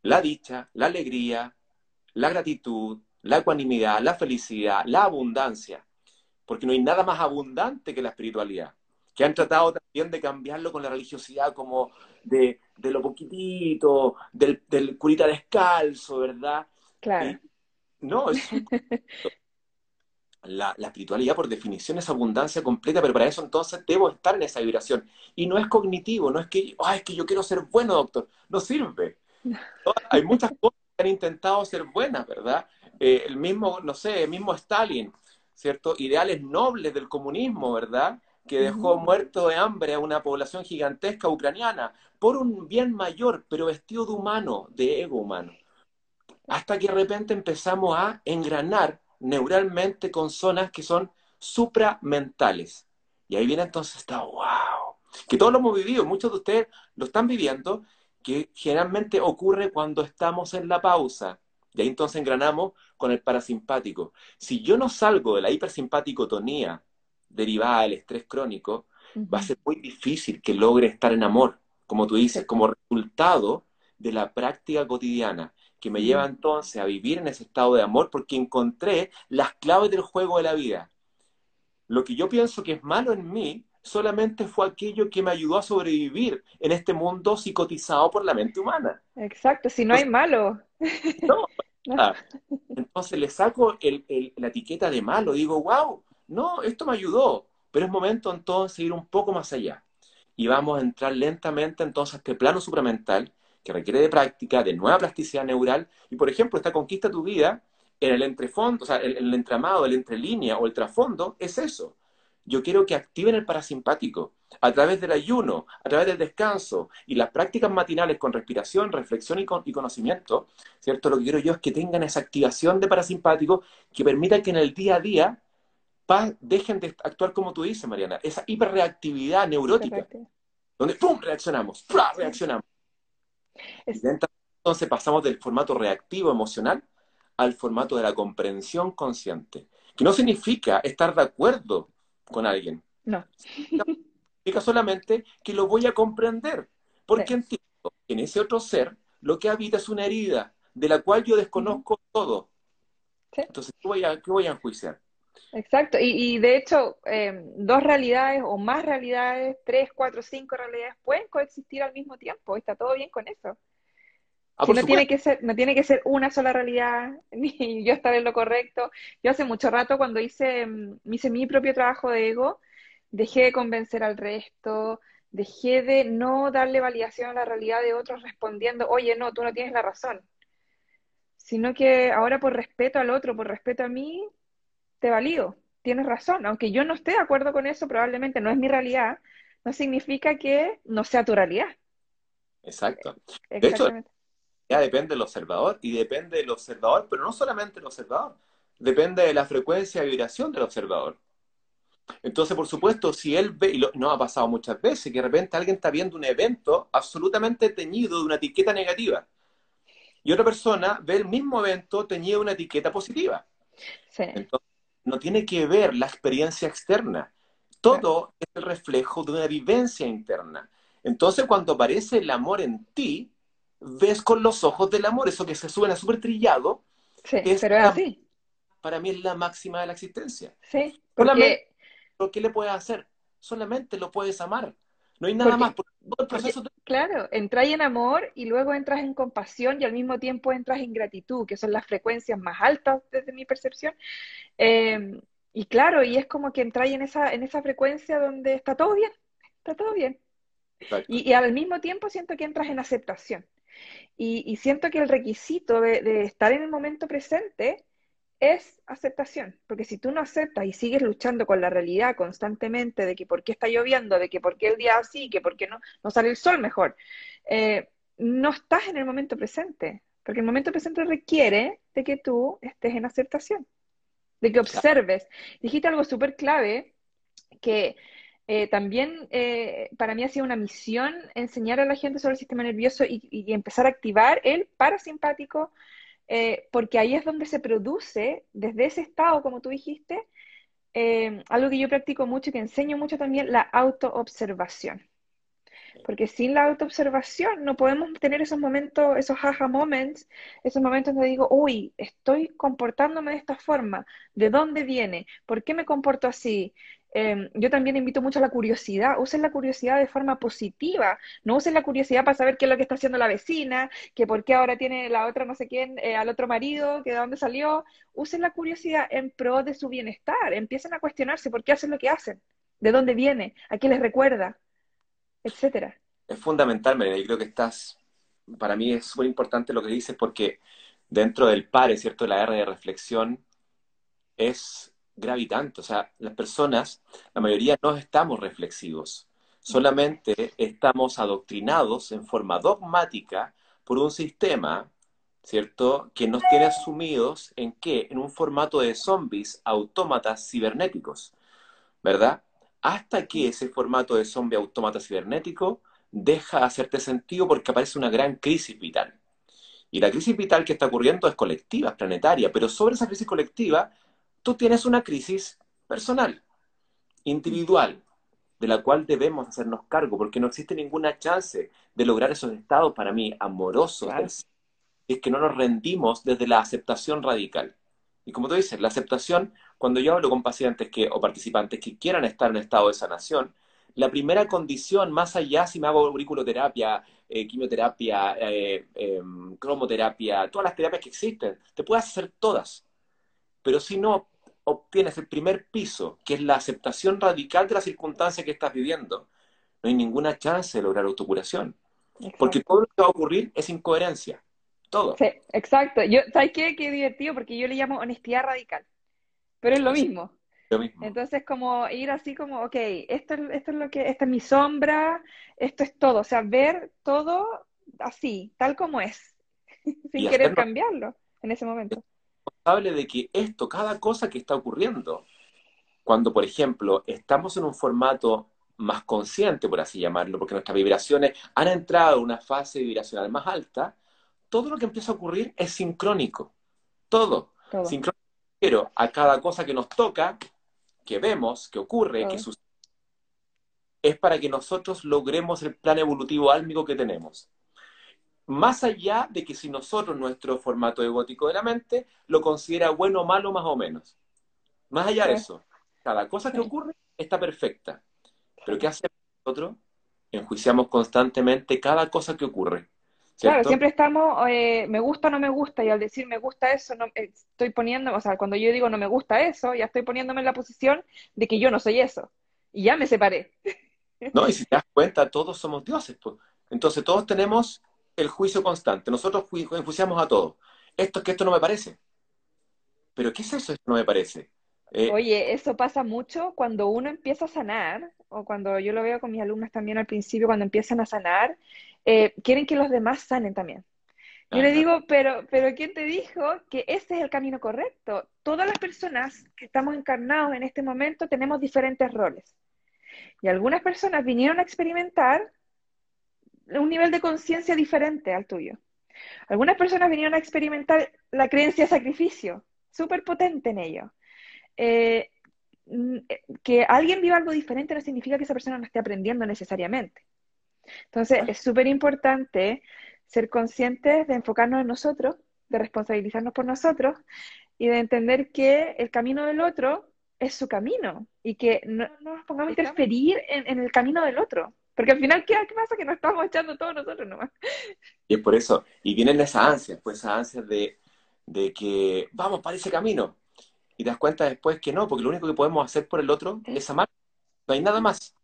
la dicha, la alegría, la gratitud, la ecuanimidad, la felicidad, la abundancia. Porque no hay nada más abundante que la espiritualidad. Que han tratado también de cambiarlo con la religiosidad como de, de lo poquitito, del, del curita descalzo, ¿verdad? Claro. Y no, es un la, la, espiritualidad por definición es abundancia completa, pero para eso entonces debo estar en esa vibración. Y no es cognitivo, no es que, ay, es que yo quiero ser bueno, doctor. No sirve. No, hay muchas cosas que han intentado ser buenas, ¿verdad? Eh, el mismo, no sé, el mismo Stalin, ¿cierto? Ideales nobles del comunismo, ¿verdad? Que dejó muerto de hambre a una población gigantesca ucraniana por un bien mayor, pero vestido de humano, de ego humano. Hasta que de repente empezamos a engranar neuralmente con zonas que son supramentales. Y ahí viene entonces esta, wow, que todos lo hemos vivido, muchos de ustedes lo están viviendo, que generalmente ocurre cuando estamos en la pausa. Y ahí entonces engranamos con el parasimpático. Si yo no salgo de la hipersimpaticotonía derivada del estrés crónico, va a ser muy difícil que logre estar en amor, como tú dices, como resultado de la práctica cotidiana que me lleva entonces a vivir en ese estado de amor porque encontré las claves del juego de la vida. Lo que yo pienso que es malo en mí solamente fue aquello que me ayudó a sobrevivir en este mundo psicotizado por la mente humana. Exacto, si no hay malo. No, No. nada. Entonces le saco el- el- la etiqueta de malo, digo, wow, no, esto me ayudó, pero es momento entonces de ir un poco más allá. Y vamos a entrar lentamente entonces a este plano supramental que requiere de práctica, de nueva plasticidad neural, y por ejemplo, esta conquista de tu vida en el entrefondo, o sea, el, el entramado, el entrelínea o el trasfondo, es eso. Yo quiero que activen el parasimpático a través del ayuno, a través del descanso y las prácticas matinales con respiración, reflexión y, con- y conocimiento, ¿cierto? Lo que quiero yo es que tengan esa activación de parasimpático que permita que en el día a día dejen de actuar como tú dices, Mariana, esa hiperreactividad neurótica, donde ¡pum! reaccionamos, ¡pra! reaccionamos. Entonces pasamos del formato reactivo emocional al formato de la comprensión consciente, que no significa estar de acuerdo con alguien, No, significa solamente que lo voy a comprender, porque Sí. entiendo que en ese otro ser lo que habita es una herida de la cual yo desconozco todo. Sí. Entonces, ¿qué voy a, qué voy a enjuiciar? Exacto. Y, y de hecho, eh, dos realidades o más realidades, tres, cuatro, cinco realidades pueden coexistir al mismo tiempo. Está todo bien con eso. Ah, Si por no tiene que ser, no tiene que ser una sola realidad, ni yo estar en lo correcto. Yo hace mucho rato cuando hice, mm, hice mi propio trabajo de ego, dejé de convencer al resto, dejé de no darle validación a la realidad de otros respondiendo, oye, no, tú no tienes la razón. Sino que ahora por respeto al otro, por respeto a mí, te valido, tienes razón. Aunque yo no esté de acuerdo con eso, probablemente no es mi realidad, no significa que no sea tu realidad. exacto. De hecho, Exactamente. ya depende del observador y depende del observador, pero no solamente del observador, depende de la frecuencia de vibración del observador. Entonces, por supuesto, si él ve, y lo, nos ha pasado muchas veces, que de repente alguien está viendo un evento absolutamente teñido de una etiqueta negativa, y otra persona ve el mismo evento teñido de una etiqueta positiva. Sí. Entonces, no tiene que ver la experiencia externa. Todo es el reflejo de una vivencia interna. Entonces, cuando aparece el amor en ti, ves con los ojos del amor. Eso que se suena súper trillado. Sí, pero es así. Para mí es la máxima de la existencia. Sí, porque... ¿Qué le puedes hacer? Solamente lo puedes amar. No hay nada más. Claro, entras en amor y luego entras en compasión y al mismo tiempo entras en gratitud, que son las frecuencias más altas desde mi percepción. Eh, y claro, y es como que entráis en esa, en esa frecuencia donde está todo bien, está todo bien. Y, al mismo tiempo siento que entras en aceptación. Y, siento que el requisito de, estar en el momento presente es aceptación, porque si tú no aceptas y sigues luchando con la realidad constantemente de que por qué está lloviendo, de que por qué el día así, que por qué no, no sale el sol mejor, eh, no estás en el momento presente, porque el momento presente requiere de que tú estés en aceptación de que observes. Dijiste algo súper clave que eh, también eh, para mí ha sido una misión enseñar a la gente sobre el sistema nervioso y, empezar a activar el parasimpático, eh, porque ahí es donde se produce, desde ese estado, como tú dijiste, algo que yo practico mucho y que enseño mucho también, la autoobservación. Porque sin la autoobservación no podemos tener esos momentos, esos aha moments, esos momentos donde digo, uy, estoy comportándome de esta forma, ¿de dónde viene? ¿Por qué me comporto así? Em, yo también invito mucho a la curiosidad, usen la curiosidad de forma positiva, no usen la curiosidad para saber qué es lo que está haciendo la vecina, que por qué ahora tiene la otra no sé quién, eh, al otro marido, que de dónde salió, usen la curiosidad en pro de su bienestar, empiecen a cuestionarse por qué hacen lo que hacen, de dónde viene, a qué les recuerda, etcétera. Es fundamental, María, y creo que estás, para mí es muy importante lo que dices porque dentro del PARE, ¿cierto? La R de reflexión es gravitante, o sea, las personas, la mayoría no estamos reflexivos, solamente estamos adoctrinados en forma dogmática por un sistema, ¿cierto?, que nos tiene asumidos en qué? En un formato de zombies, autómatas cibernéticos, ¿verdad? hasta que ese formato de zombie autómata cibernético deja de hacerte sentido porque aparece una gran crisis vital. Y la crisis vital que está ocurriendo es colectiva, es planetaria, pero sobre esa crisis colectiva tú tienes una crisis personal, individual, de la cual debemos hacernos cargo, porque no existe ninguna chance de lograr esos estados para mí amorosos, es que no nos rendimos desde la aceptación radical. Y como tú dices, la aceptación, cuando yo hablo con pacientes que, o participantes que quieran estar en estado de sanación, la primera condición, más allá si me hago auriculoterapia, eh, quimioterapia, eh, em, cromoterapia, todas las terapias que existen, te puedes hacer todas. Pero si no obtienes el primer piso, que es la aceptación radical de la circunstancia que estás viviendo, no hay ninguna chance de lograr autocuración. Porque todo lo que va a ocurrir es incoherencia. Todo. Sí, exacto. Yo, ¿Sabes qué? Qué divertido, porque yo le llamo honestidad radical. Pero es lo mismo. Lo mismo. Entonces, como ir así como, ok, esto, esto es lo que, esta es mi sombra, esto es todo. O sea, ver todo así, tal como es, sin querer cambiarlo en ese momento. Responsable de que esto, cada cosa que está ocurriendo, cuando, por ejemplo, estamos en un formato más consciente, por así llamarlo, porque nuestras vibraciones han entrado a una fase vibracional más alta, todo lo que empieza a ocurrir es sincrónico. Todo. Sincrónico. Pero a cada cosa que nos toca, que vemos, que ocurre, que sucede, es para que nosotros logremos el plan evolutivo álmico que tenemos. Más allá de que si nosotros, nuestro formato egótico de la mente, lo considera bueno, malo, más o menos. Más allá de eso, cada cosa que ocurre está perfecta. Pero ¿qué hacemos nosotros? Enjuiciamos constantemente cada cosa que ocurre. Claro, siempre estamos, eh, me gusta o no me gusta, y al decir me gusta eso, no, eh, estoy poniendo, o sea, cuando yo digo no me gusta eso, ya estoy poniéndome en la posición de que yo no soy eso. Y ya me separé. No, y si te das cuenta, todos somos dioses. Pues. Entonces todos tenemos el juicio constante. Nosotros enjuiciamos a todos. Esto es que esto no me parece. Pero ¿qué es eso? Esto no me parece. Eh, Oye, eso pasa mucho cuando uno empieza a sanar, o cuando yo lo veo con mis alumnas también al principio, cuando empiezan a sanar, eh, quieren que los demás sanen también. Yo le digo, pero, pero ¿quién te dijo que ese es el camino correcto? Todas las personas que estamos encarnados en este momento tenemos diferentes roles. Y algunas personas vinieron a experimentar un nivel de conciencia diferente al tuyo. Algunas personas vinieron a experimentar la creencia de sacrificio, súper potente en ello. eh, que alguien viva algo diferente no significa que esa persona no esté aprendiendo necesariamente. Entonces, es súper importante ser conscientes de enfocarnos en nosotros, de responsabilizarnos por nosotros y de entender que el camino del otro es su camino y que no, nos pongamos a interferir en, el camino del otro. Porque al final, ¿qué, pasa? Que nos estamos echando todos nosotros nomás. Y es por eso. Y vienen esas ansias, pues esas ansias de, de que vamos para ese camino. Y te das cuenta después que no, porque lo único que podemos hacer por el otro es amar. No hay nada más.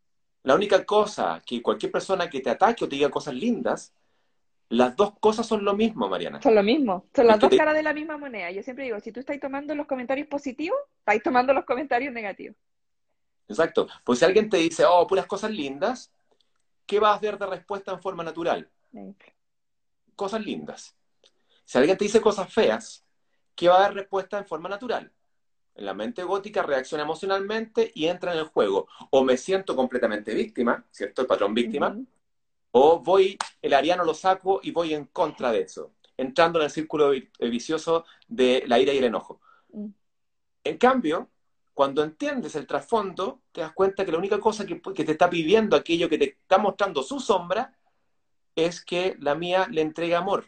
La única cosa que cualquier persona que te ataque o te diga cosas lindas, las dos cosas son lo mismo, Mariana. Son lo mismo, son las dos caras de la misma moneda. Yo siempre digo, si tú estás tomando los comentarios positivos, estás tomando los comentarios negativos. Exacto. Pues si alguien te dice, oh, puras cosas lindas, ¿qué vas a hacer de respuesta en forma natural? Cosas lindas. Si alguien te dice cosas feas, ¿qué va a dar respuesta en forma natural? en la mente gótica reacciona emocionalmente y entra en el juego. O me siento completamente víctima, ¿cierto? El patrón víctima. O voy, el ariano lo saco y voy en contra de eso, entrando en el círculo vicioso de la ira y el enojo. Mm. En cambio, cuando entiendes el trasfondo, te das cuenta que la única cosa que, que te está pidiendo aquello que te está mostrando su sombra es que la mía le entregue amor.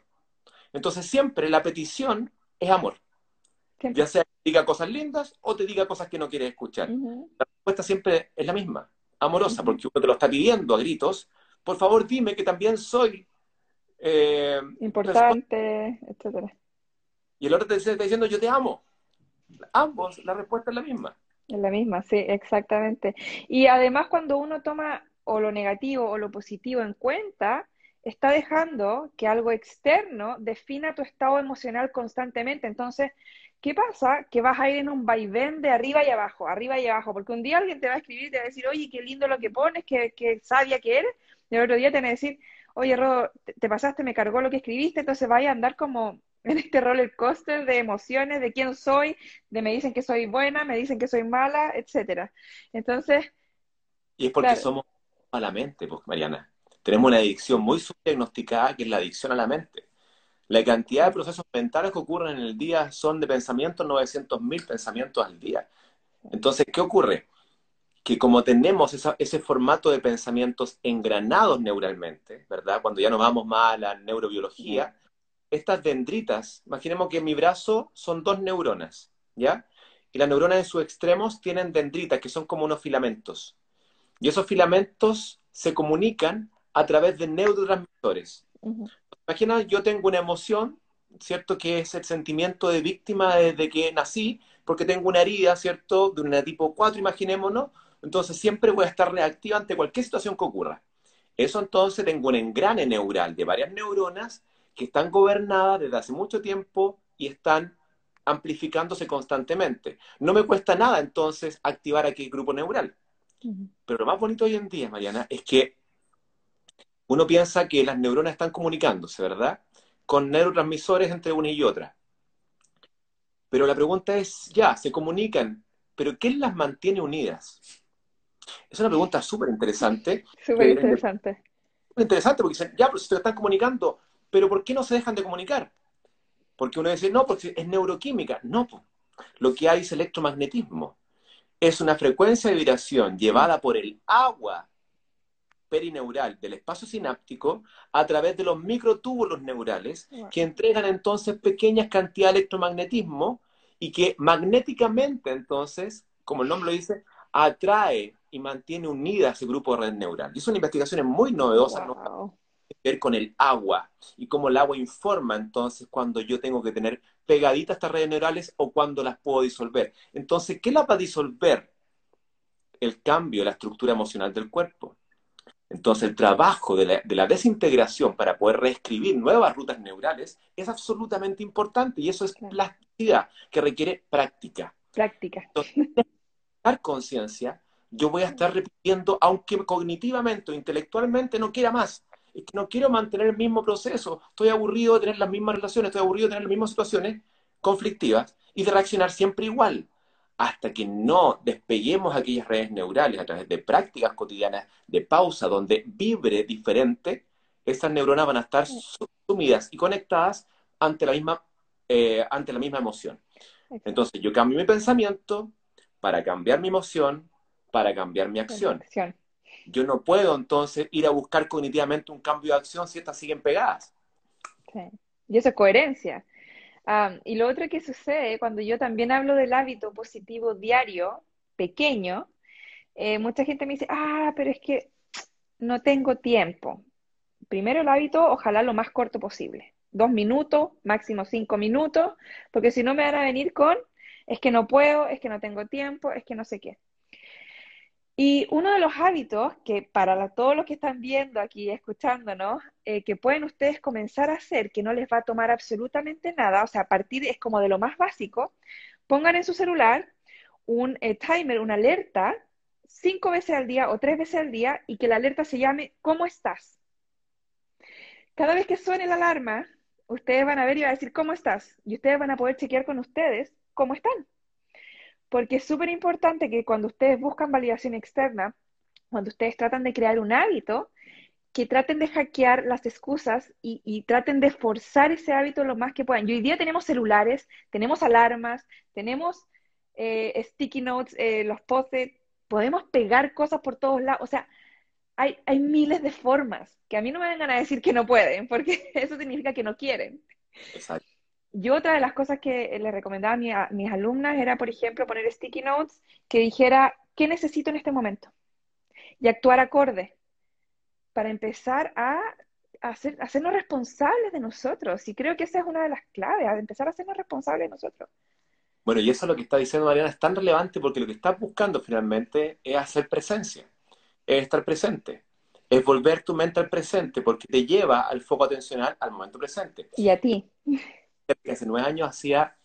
Entonces siempre la petición es amor. Ya sea que diga cosas lindas o te diga cosas que no quieres escuchar. La respuesta siempre es la misma, amorosa, porque uno te lo está pidiendo a gritos. Por favor, dime que también soy eh, importante, etcétera. Y el otro te está diciendo yo te amo. Ambos, la respuesta es la misma. Es la misma, sí, exactamente. Y además cuando uno toma o lo negativo o lo positivo en cuenta, está dejando que algo externo defina tu estado emocional constantemente. Entonces, ¿Qué pasa? Que vas a ir en un vaivén de arriba y abajo, arriba y abajo, porque un día alguien te va a escribir y te va a decir, oye, qué lindo lo que pones, qué, qué sabia que eres, y el otro día te va a decir, oye, Rodo, te, pasaste, me cargó lo que escribiste, entonces vaya a andar como en este roller coaster de emociones, de quién soy, de me dicen que soy buena, me dicen que soy mala, etcétera. Entonces... Y es porque somos a la mente, pues, Mariana. Tenemos una adicción muy subdiagnosticada que es la adicción a la mente. La cantidad de procesos mentales que ocurren en el día son de pensamientos, 900.000 pensamientos al día. Entonces, ¿qué ocurre? Que como tenemos ese formato de pensamientos engranados neuralmente, ¿verdad? Cuando ya nos vamos más a la neurobiología, estas dendritas, imaginemos que en mi brazo son dos neuronas, ¿ya? Y las neuronas en sus extremos tienen dendritas, que son como unos filamentos. Y esos filamentos se comunican a través de neurotransmisores. Imagina, yo tengo una emoción, ¿cierto? Que es el sentimiento de víctima desde que nací, porque tengo una herida, ¿cierto? De una tipo 4, imaginémonos. Entonces siempre voy a estar reactiva ante cualquier situación que ocurra. Eso entonces tengo un engrane neural de varias neuronas que están gobernadas desde hace mucho tiempo y están amplificándose constantemente. No me cuesta nada entonces activar aquel grupo neural. Pero lo más bonito hoy en día, Mariana, es que uno piensa que las neuronas están comunicándose, ¿verdad? Con neurotransmisores entre una y otra. Pero la pregunta es, ya, se comunican, pero ¿qué las mantiene unidas? Es una pregunta súper interesante. Súper interesante. Súper interesante porque dicen, ya, pero se están comunicando, pero ¿por qué no se dejan de comunicar? Porque uno dice, no, porque es neuroquímica. No, lo que hay es electromagnetismo. Es una frecuencia de vibración llevada por el agua perineural del espacio sináptico a través de los microtúbulos neurales que entregan entonces pequeñas cantidades de electromagnetismo y que magnéticamente entonces, como el nombre lo dice, atrae y mantiene unida ese grupo de red neural. Y son investigaciones muy novedosas ¿no? Que ver con el agua y cómo el agua informa entonces cuando yo tengo que tener pegaditas estas redes neurales o cuando las puedo disolver. Entonces, ¿qué la va a disolver? El cambio de la estructura emocional del cuerpo. Entonces, el trabajo de la, desintegración para poder reescribir nuevas rutas neurales es absolutamente importante y eso es plasticidad que requiere práctica. Práctica. Entonces, dar conciencia, yo voy a estar repitiendo, aunque cognitivamente o intelectualmente no quiera más. Es que no quiero mantener el mismo proceso. Estoy aburrido de tener las mismas relaciones, estoy aburrido de tener las mismas situaciones conflictivas y de reaccionar siempre igual hasta que no despeguemos aquellas redes neurales a través de prácticas cotidianas de pausa donde vibre diferente, esas neuronas van a estar sumidas y conectadas ante la misma, eh, ante la misma emoción. Entonces yo cambio mi pensamiento, para cambiar mi emoción, para cambiar mi acción. Yo no puedo entonces ir a buscar cognitivamente un cambio de acción si estas siguen pegadas. Sí. Y eso es coherencia. y lo otro que sucede cuando yo también hablo del hábito positivo diario, pequeño, eh, mucha gente me dice, ah, pero es que no tengo tiempo. Primero el hábito, ojalá lo más corto posible. Dos minutos, máximo cinco minutos, porque si no me van a venir con, es que no puedo, es que no tengo tiempo, es que no sé qué. Y uno de los hábitos que para todos los que están viendo aquí, escuchándonos, eh, que pueden ustedes comenzar a hacer, que no les va a tomar absolutamente nada, o sea, a partir es como de lo más básico, pongan en su celular un eh, timer, una alerta, cinco veces al día o tres veces al día, y que la alerta se llame ¿Cómo estás? Cada vez que suene la alarma, ustedes van a ver y va a decir ¿Cómo estás? Y ustedes van a poder chequear con ustedes cómo están. Porque es súper importante que cuando ustedes buscan validación externa, cuando ustedes tratan de crear un hábito, que traten de hackear las excusas y, traten de forzar ese hábito lo más que puedan. Y hoy día tenemos celulares, tenemos alarmas, tenemos eh, sticky notes, eh, los post podemos pegar cosas por todos lados. O sea, hay, hay miles de formas que a mí no me vengan a decir que no pueden, porque eso significa que no quieren. Exacto. Yo otra de las cosas que le recomendaba a, mis alumnas era, por ejemplo, poner sticky notes que dijera, ¿qué necesito en este momento? Y actuar acorde para empezar a hacer, hacernos responsables de nosotros. Y creo que esa es una de las claves, a empezar a hacernos responsables de nosotros. Bueno, y eso es lo que está diciendo Mariana es tan relevante porque lo que estás buscando finalmente es hacer presencia, es estar presente, es volver tu mente al presente porque te lleva al foco atencional al momento presente. Y a ti hace nueve años hacía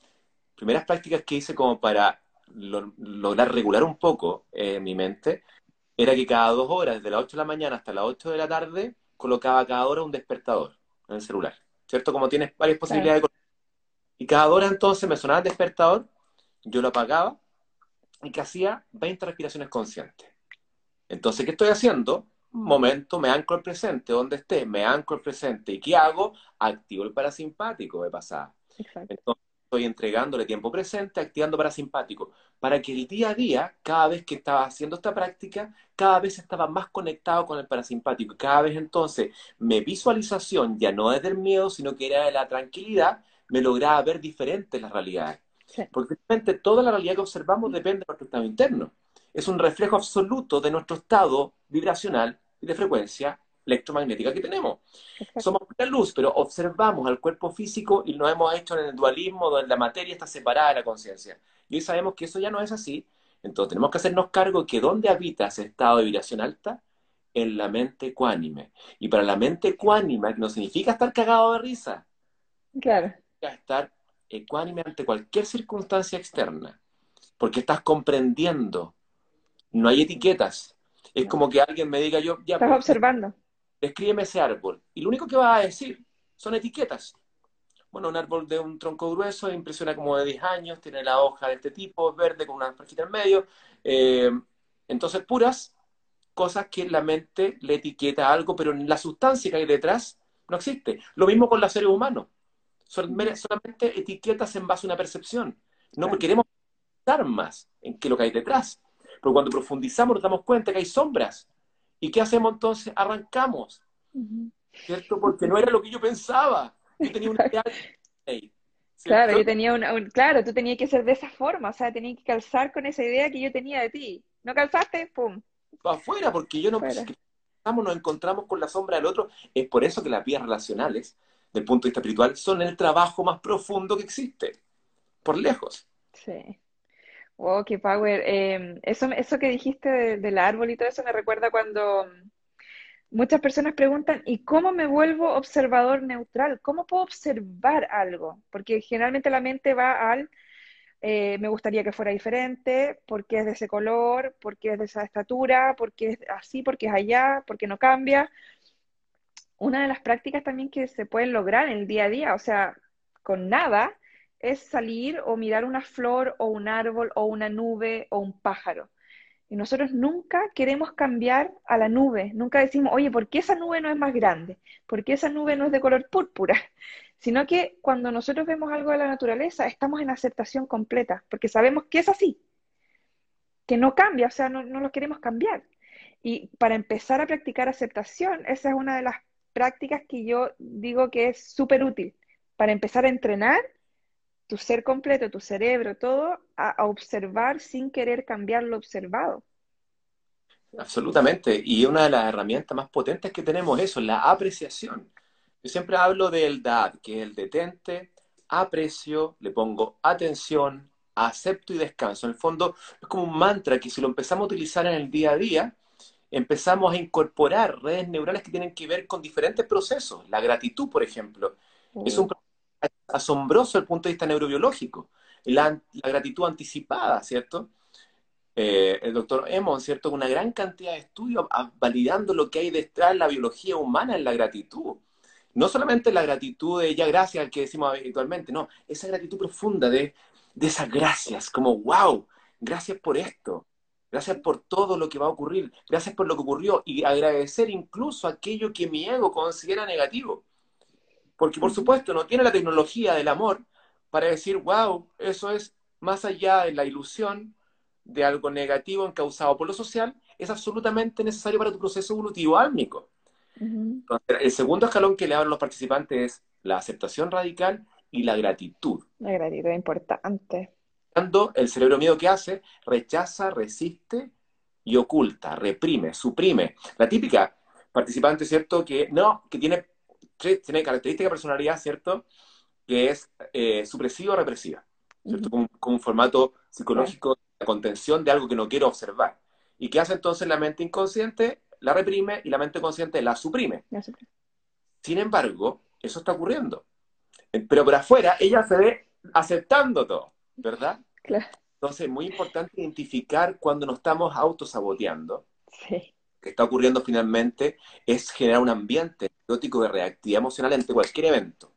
primeras prácticas que hice como para lograr regular un poco eh, mi mente, era que cada dos horas, desde las 8 de la mañana hasta las 8 de la tarde, colocaba cada hora un despertador en el celular, ¿cierto? Como tienes varias posibilidades de Y cada hora entonces me sonaba el despertador, yo lo apagaba y que hacía 20 respiraciones conscientes. Entonces, ¿qué estoy haciendo? Momento me anclo al presente, donde esté, me anclo al presente. ¿Y qué hago? Activo el parasimpático de pasada. Entonces, estoy entregándole tiempo presente, activando parasimpático, para que el día a día, cada vez que estaba haciendo esta práctica, cada vez estaba más conectado con el parasimpático. Cada vez entonces mi visualización ya no es del miedo, sino que era de la tranquilidad, me lograba ver diferentes las realidades. Porque realmente toda la realidad que observamos depende de nuestro estado interno. Es un reflejo absoluto de nuestro estado vibracional de frecuencia electromagnética que tenemos. Somos la luz, pero observamos al cuerpo físico y lo hemos hecho en el dualismo donde la materia está separada de la conciencia. Y hoy sabemos que eso ya no es así. Entonces tenemos que hacernos cargo que dónde habita ese estado de vibración alta, en la mente ecuánime. Y para la mente ecuánime no significa estar cagado de risa. Claro. Significa estar ecuánime ante cualquier circunstancia externa. Porque estás comprendiendo. No hay etiquetas es como que alguien me diga yo, ya. Estás pues, observando. Descríbeme ese árbol. Y lo único que va a decir son etiquetas. Bueno, un árbol de un tronco grueso impresiona como de 10 años, tiene la hoja de este tipo, es verde con una franjita en medio. Eh, entonces, puras cosas que la mente le etiqueta algo, pero la sustancia que hay detrás no existe. Lo mismo con los seres humanos. solamente etiquetas en base a una percepción. No queremos dar más en qué lo que hay detrás. Pero cuando profundizamos nos damos cuenta que hay sombras. ¿Y qué hacemos entonces? Arrancamos. ¿Cierto? Porque no era lo que yo pensaba. Yo tenía una idea. Claro, yo tenía una, claro, tú tenías que ser de esa forma, o sea, tenías que calzar con esa idea que yo tenía de ti. ¿No calzaste? ¡Pum! Afuera, porque yo no nos encontramos con la sombra del otro. Es por eso que las vías relacionales, del punto de vista espiritual, son el trabajo más profundo que existe. Por lejos. Sí. Wow, qué power. Em, eso, eso que dijiste del árbol y todo eso me recuerda cuando muchas personas preguntan, ¿y cómo me vuelvo observador neutral? ¿Cómo puedo observar algo? Porque generalmente la mente va al, eh, me gustaría que fuera diferente, porque es de ese color, porque es de esa estatura, porque es así, porque es allá, porque no cambia. Una de las prácticas también que se pueden lograr en el día a día, o sea, con nada, es salir o mirar una flor o un árbol o una nube o un pájaro. Y nosotros nunca queremos cambiar a la nube, nunca decimos, oye, ¿por qué esa nube no es más grande? ¿Por qué esa nube no es de color púrpura? Sino que cuando nosotros vemos algo de la naturaleza, estamos en aceptación completa, porque sabemos que es así. que no cambia, o sea, no, no lo queremos cambiar. Y para empezar a practicar aceptación, esa es una de las prácticas que yo digo que es súper útil para empezar a entrenar tu ser completo, tu cerebro, todo, a, observar sin querer cambiar lo observado. Absolutamente. Y una de las herramientas más potentes que tenemos es eso, la apreciación. Yo siempre hablo del DAD, que es el detente, aprecio, le pongo atención, acepto y descanso. En el fondo es como un mantra que si lo empezamos a utilizar en el día a día, empezamos a incorporar redes neurales que tienen que ver con diferentes procesos. La gratitud, por ejemplo, es un proceso asombroso el punto de vista neurobiológico. La, gratitud anticipada, ¿cierto? Eh, el doctor Emon, ¿cierto? Una gran cantidad de estudios validando lo que hay detrás de la biología humana en la gratitud. No solamente la gratitud de ya gracias que decimos habitualmente, no, esa gratitud profunda de, de esas gracias, como wow, gracias por esto, gracias por todo lo que va a ocurrir, gracias por lo que ocurrió y agradecer incluso aquello que mi ego considera negativo. Porque por supuesto no tiene la tecnología del amor para decir, wow, eso es más allá de la ilusión de algo negativo encausado por lo social, es absolutamente necesario para tu proceso evolutivo álmico. el segundo escalón que le hablan los participantes es la aceptación radical y la gratitud. La gratitud es importante. Cuando el cerebro miedo que hace, rechaza, resiste y oculta, reprime, suprime. La típica participante, ¿cierto? Que no, que tiene tiene característica de personalidad, ¿cierto? Que es eh, supresiva o represiva, ¿cierto? Con, un formato psicológico de contención de algo que no quiero observar. ¿Y qué hace entonces la mente inconsciente? La reprime y la mente consciente la suprime. Sin embargo, eso está ocurriendo. Pero por afuera ella se ve aceptando todo, ¿verdad? Claro. Entonces, es muy importante identificar cuando nos estamos autosaboteando. Sí que está ocurriendo finalmente es generar un ambiente neurótico de reactividad emocional ante cualquier evento.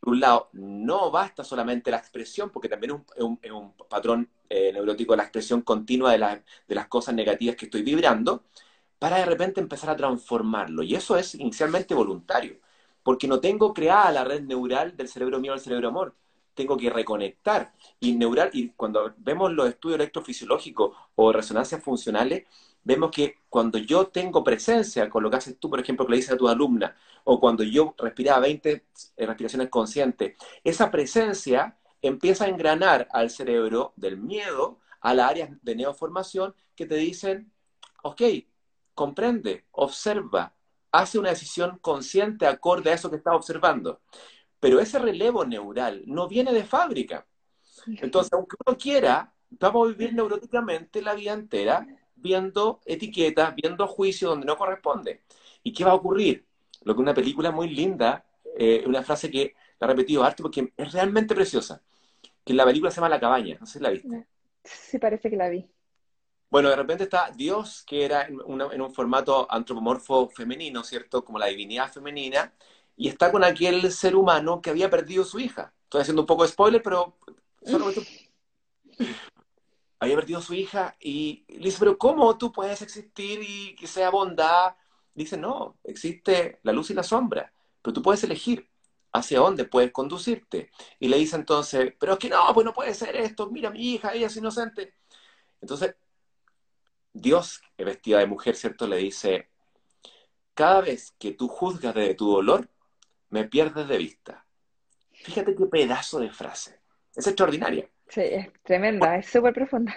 Por un lado, no basta solamente la expresión, porque también es un, patrón eh, neurótico la expresión continua de, de las cosas negativas que estoy vibrando, para de repente empezar a transformarlo. Y eso es inicialmente voluntario, porque no tengo creada la red neural del cerebro mío al cerebro amor. Tengo que reconectar y neural, y cuando vemos los estudios electrofisiológicos o resonancias funcionales, vemos que cuando yo tengo presencia con lo que haces tú, por ejemplo, que le dices a tu alumna, o cuando yo respiraba 20 eh, respiraciones conscientes, esa presencia empieza a engranar al cerebro del miedo a las áreas de neoformación que te dicen, ok, comprende, observa, hace una decisión consciente acorde a eso que estás observando. Pero ese relevo neural no viene de fábrica. Entonces, aunque uno quiera, vamos a vivir neuróticamente la vida entera viendo etiquetas, viendo juicios donde no corresponde. ¿Y qué va a ocurrir? Lo que una película muy linda, eh, una frase que la he repetido harto porque es realmente preciosa, que la película se llama La cabaña, no sé si la viste. Sí, parece que la vi. Bueno, de repente está Dios, que era en, en un formato antropomorfo femenino, ¿cierto? Como la divinidad femenina, y está con aquel ser humano que había perdido su hija. Estoy haciendo un poco de spoiler, pero solo había perdido a su hija y le dice, pero ¿cómo tú puedes existir y que sea bondad? Dice, no, existe la luz y la sombra, pero tú puedes elegir hacia dónde puedes conducirte. Y le dice entonces, pero es que no, pues no puede ser esto, mira mi hija, ella es inocente. Entonces, Dios, vestida de mujer, ¿cierto? Le dice, cada vez que tú juzgas de tu dolor, me pierdes de vista. Fíjate qué pedazo de frase. Es extraordinaria. Sí, es tremenda, es súper profunda.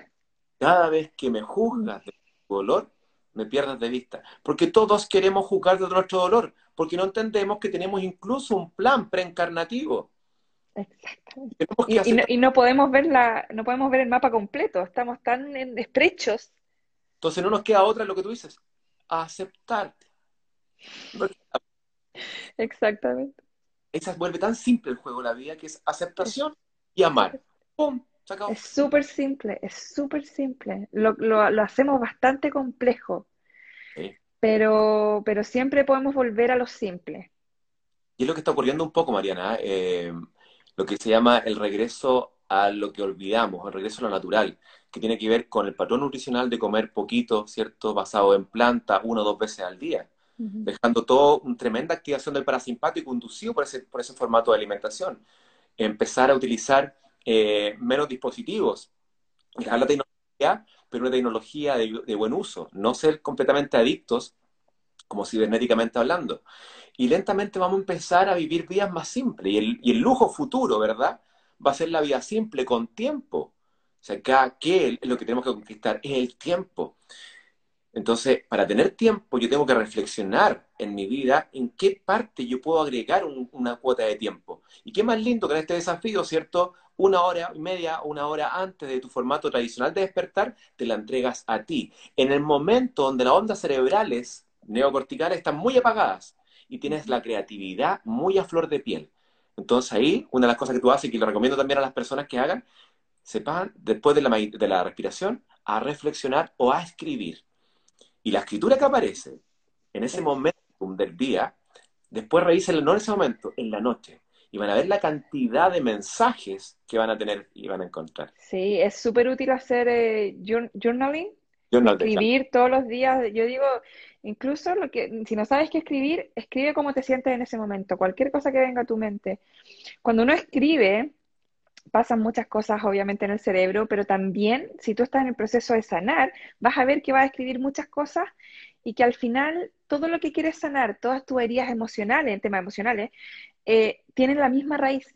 Cada vez que me juzgas de tu dolor, me pierdes de vista. Porque todos queremos juzgar de nuestro dolor, porque no entendemos que tenemos incluso un plan preencarnativo. Exactamente. Y, no, podemos ver la, no podemos ver el mapa completo, estamos tan estrechos. Entonces no nos queda otra lo que tú dices, aceptarte. Exactamente. Esa vuelve tan simple el juego, la vida, que es aceptación y amar. Es súper simple, es súper simple. Lo, hacemos bastante complejo, pero, pero siempre podemos volver a lo simple. Y es lo que está ocurriendo un poco, Mariana, eh, lo que se llama el regreso a lo que olvidamos, el regreso a lo natural, que tiene que ver con el patrón nutricional de comer poquito, ¿cierto? Basado en planta, una o dos veces al día, dejando todo una tremenda activación del parasimpático inducido por ese, por ese formato de alimentación. Empezar a utilizar eh, menos dispositivos. la tecnología, pero una tecnología de, buen uso, no ser completamente adictos, como cibernéticamente hablando. Y lentamente vamos a empezar a vivir vidas más simples. Y el, lujo futuro, ¿verdad? Va a ser la vida simple con tiempo. O sea, ¿qué es lo que tenemos que conquistar? Es el tiempo. Entonces, para tener tiempo, yo tengo que reflexionar en mi vida en qué parte yo puedo agregar un- una cuota de tiempo. Y qué más lindo que en este desafío, ¿cierto? Una hora y media, una hora antes de tu formato tradicional de despertar, te la entregas a ti. En el momento donde las ondas cerebrales neocorticales están muy apagadas y tienes la creatividad muy a flor de piel. Entonces ahí, una de las cosas que tú haces y que le recomiendo también a las personas que hagan, sepan, después de la, de la respiración, a reflexionar o a escribir. Y la escritura que aparece en ese momentum del día, después revísenla no en ese momento, en la noche. Y van a ver la cantidad de mensajes que van a tener y van a encontrar. Sí, es súper útil hacer eh, jour- journaling, escribir todos los días. Yo digo, incluso lo que, si no sabes qué escribir, escribe cómo te sientes en ese momento, cualquier cosa que venga a tu mente. Cuando uno escribe, pasan muchas cosas obviamente en el cerebro, pero también si tú estás en el proceso de sanar, vas a ver que vas a escribir muchas cosas y que al final todo lo que quieres sanar, todas tus heridas emocionales, en temas emocionales, eh, tienen la misma raíz,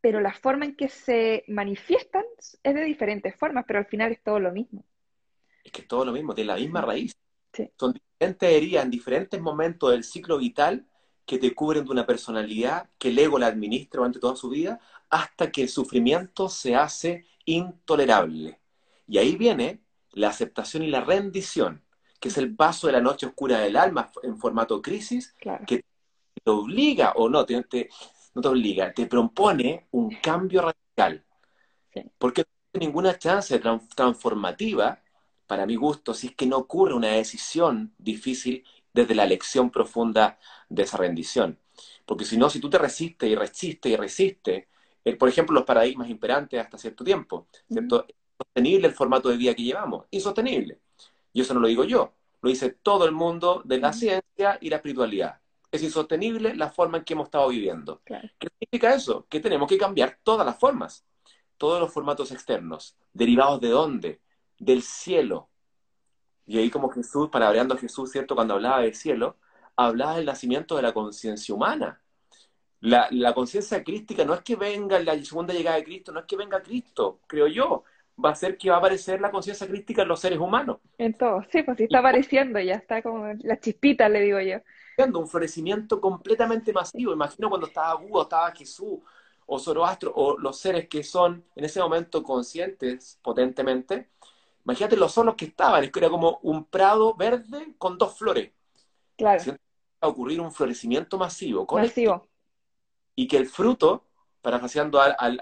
pero la forma en que se manifiestan es de diferentes formas, pero al final es todo lo mismo. Es que es todo lo mismo, tiene la misma raíz. Sí. Son diferentes heridas en diferentes momentos del ciclo vital que te cubren de una personalidad que el ego la administra durante toda su vida hasta que el sufrimiento se hace intolerable. Y ahí viene la aceptación y la rendición, que es el paso de la noche oscura del alma en formato crisis, Claro. que te obliga o no, te, te- no te obliga, te propone un cambio radical. Sí. Porque no hay ninguna chance tran- transformativa, para mi gusto, si es que no ocurre una decisión difícil desde la elección profunda de esa rendición. Porque si no, si tú te resistes y resistes y resistes, por ejemplo, los paradigmas imperantes hasta cierto tiempo, ¿cierto? Es sostenible el formato de vida que llevamos, insostenible. Y eso no lo digo yo, lo dice todo el mundo de la ciencia y la espiritualidad. Es insostenible la forma en que hemos estado viviendo. Claro. ¿Qué significa eso? Que tenemos que cambiar todas las formas, todos los formatos externos. ¿Derivados de dónde? Del cielo. Y ahí como Jesús, palabreando a Jesús, ¿cierto? Cuando hablaba del cielo, hablaba del nacimiento de la conciencia humana. La, la conciencia crística no es que venga la segunda llegada de Cristo, no es que venga Cristo, creo yo. Va a ser que va a aparecer la conciencia crística en los seres humanos. En todo, sí, pues sí está apareciendo, ya está como la chispita, le digo yo. un florecimiento completamente masivo. Imagino cuando estaba Buda, estaba Jesús, o Zoroastro, o los seres que son en ese momento conscientes potentemente. Imagínate los solos que estaban, es que era como un prado verde con dos flores. Claro. Va a ocurrir un florecimiento masivo, colectivo, masivo. Y que el fruto, parafaseando al, al,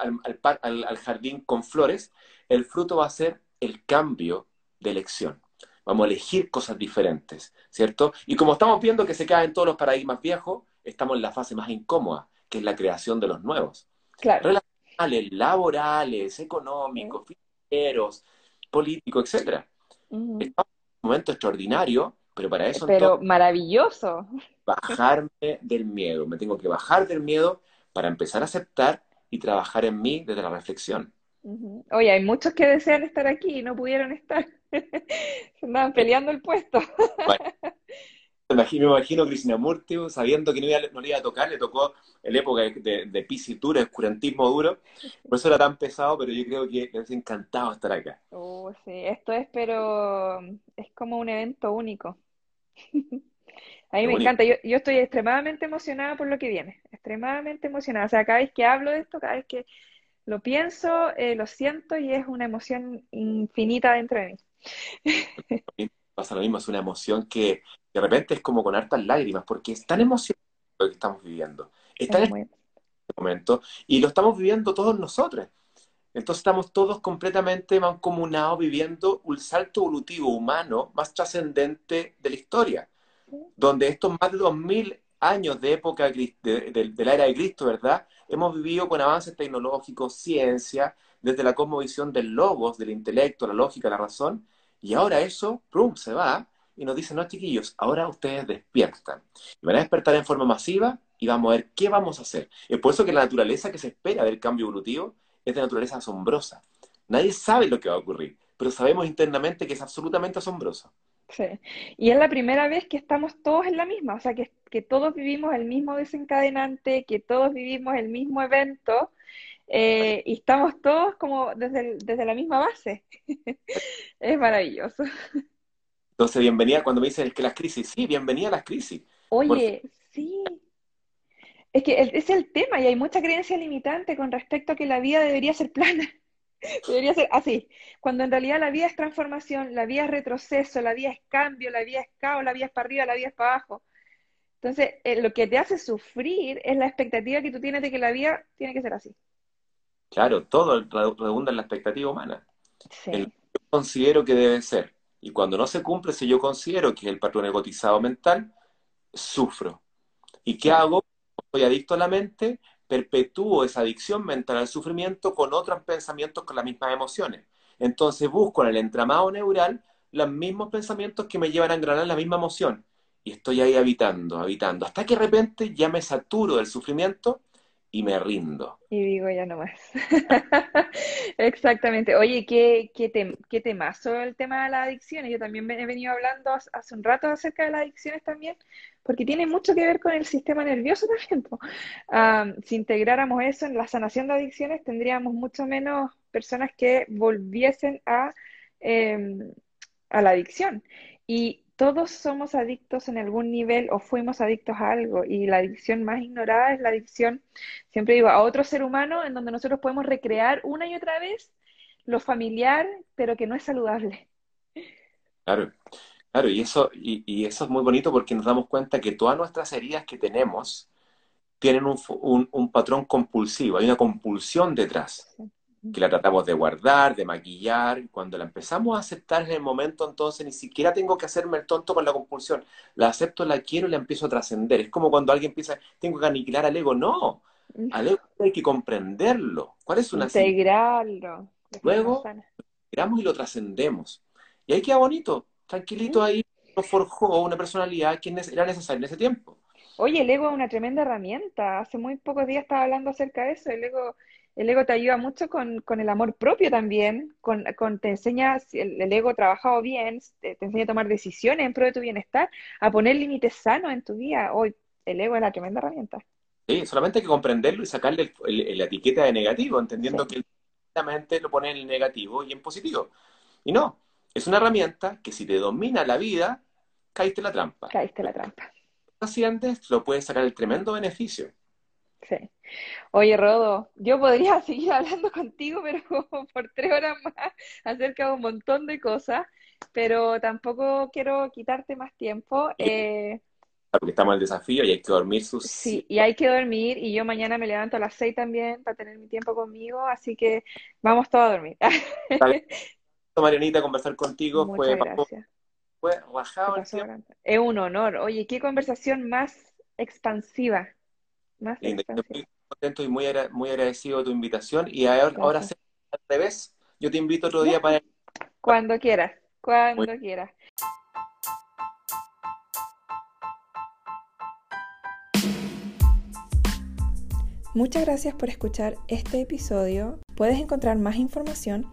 al, jardín con flores, el fruto va a ser el cambio de elección. Vamos a elegir cosas diferentes, ¿cierto? Y como estamos viendo que se caen todos los paradigmas viejos, estamos en la fase más incómoda, que es la creación de los nuevos. Claro, Relacionales, laborales, económicos, financieros, políticos, etcétera. Ujú. Estamos en un momento extraordinario, pero para eso Pero entonces maravilloso. bajarme del miedo. Me tengo que bajar del miedo para empezar a aceptar y trabajar en mí desde la reflexión. Ujú. Oye, hay muchos que desean estar aquí y no pudieron estar. Se andaban peleando el puesto. Me imagino, me imagino Krishnamurti sabiendo que no, iba- no le iba a tocar, le tocó en época de, de, duro, oscurantismo duro, por eso era tan pesado, pero yo creo que les encantado estar acá. Oh, sí, esto es, pero es como un evento único. A mí Qué me bonito. encanta, yo, yo estoy extremadamente emocionada por lo que viene, extremadamente emocionada. O sea, cada vez que hablo de esto, cada vez que lo pienso, eh, lo siento y es una emoción infinita dentro de mí. Pasa lo mismo, es una emoción que de repente es como con hartas lágrimas, porque es tan emocionante lo que estamos viviendo. Es tan Es muy- momento y lo estamos viviendo todos nosotros. Entonces estamos todos completamente mancomunados viviendo un salto evolutivo humano más trascendente de la historia, donde estos más de 2000 años de época de, de- de la era de Cristo, ¿verdad? Hemos vivido con avances tecnológicos, ciencia, desde la cosmovisión del logos, del intelecto, la lógica, la razón, y ahora eso, ¡prum!, se va y nos dice, no, chiquillos, ahora ustedes despiertan. Y van a despertar en forma masiva y vamos a ver qué vamos a hacer. Es por eso que la naturaleza que se espera del cambio evolutivo es de naturaleza asombrosa. Nadie sabe lo que va a ocurrir, pero sabemos internamente que es absolutamente asombroso. Sí. Y es la primera vez que estamos todos en la misma, o sea, que, que todos vivimos el mismo desencadenante, que todos vivimos el mismo evento eh, y estamos todos como desde, desde la misma base. es maravilloso. Entonces, bienvenida cuando me dicen que las crisis, sí, bienvenida a las crisis. Oye, sí. Es que es el tema y hay mucha creencia limitante con respecto a que la vida debería ser plana. Debería ser así, cuando en realidad la vida es transformación, la vida es retroceso, la vida es cambio, la vida es caos, la vida es para arriba, la vida es para abajo. Entonces, eh, lo que te hace sufrir es la expectativa que tú tienes de que la vida tiene que ser así. Claro, todo redunda en la expectativa humana. Sí. El, yo considero que debe ser. Y cuando no se cumple, si yo considero que es el patrón egotizado mental, sufro. ¿Y qué hago? Adicto a la mente, perpetúo esa adicción mental al sufrimiento con otros pensamientos con las mismas emociones. Entonces busco en el entramado neural los mismos pensamientos que me llevan a engranar la misma emoción. Y estoy ahí habitando, habitando, hasta que de repente ya me saturo del sufrimiento y me rindo. Y digo, ya no más. Exactamente. Oye, ¿qué, qué, te, qué temazo el tema de las adicciones? Yo también he venido hablando hace un rato acerca de las adicciones también, porque tiene mucho que ver con el sistema nervioso también. si integráramos eso en la sanación de adicciones, tendríamos mucho menos personas que volviesen a, em, a la adicción. Y todos somos adictos en algún nivel o fuimos adictos a algo y la adicción más ignorada es la adicción, siempre digo, a otro ser humano en donde nosotros podemos recrear una y otra vez lo familiar, pero que no es saludable. Claro, claro, y eso, y, eso es muy bonito porque nos damos cuenta que todas nuestras heridas que tenemos tienen un, un, patrón compulsivo, hay una compulsión detrás que la tratamos de guardar, de maquillar. Cuando la empezamos a aceptar en el momento, entonces ni siquiera tengo que hacerme el tonto con la compulsión. La acepto, la quiero y la empiezo a trascender. Es como cuando alguien piensa, tengo que aniquilar al ego. No, al ego hay que comprenderlo. ¿Cuál es una Integrarlo. Luego, integramos y lo trascendemos. Y ahí queda bonito, tranquilito ahí, nos forjó una personalidad que era necesaria en ese tiempo. Oye, el ego es una tremenda herramienta. Hace muy pocos días estaba hablando acerca de eso. El ego el ego te ayuda mucho con, el amor propio también, con, te enseña, el, el, ego trabajado bien, te, enseña a tomar decisiones en pro de tu bienestar, a poner límites sanos en tu vida. Hoy el ego es la tremenda herramienta. Sí, solamente hay que comprenderlo y sacarle la etiqueta de negativo, entendiendo que la mente lo pone en el negativo y en positivo. Y no, es una herramienta que si te domina la vida, caíste la trampa. Caíste la trampa. Así antes lo puedes sacar el tremendo beneficio. Sí. Oye, Rodo, yo podría seguir hablando contigo, pero por tres horas más acerca de un montón de cosas, pero tampoco quiero quitarte más tiempo. Eh, porque estamos en el desafío y hay que dormir sus... Sí, y hay que dormir y yo mañana me levanto a las seis también para tener mi tiempo conmigo, así que vamos todos a dormir. Marianita, conversar contigo fue, fue rajado. Es un honor. Oye, qué conversación más expansiva. Estoy muy contento y muy, muy agradecido de tu invitación. Y ahora, ahora al revés, yo te invito otro día para... Cuando quieras, cuando quieras. Muchas gracias por escuchar este episodio. Puedes encontrar más información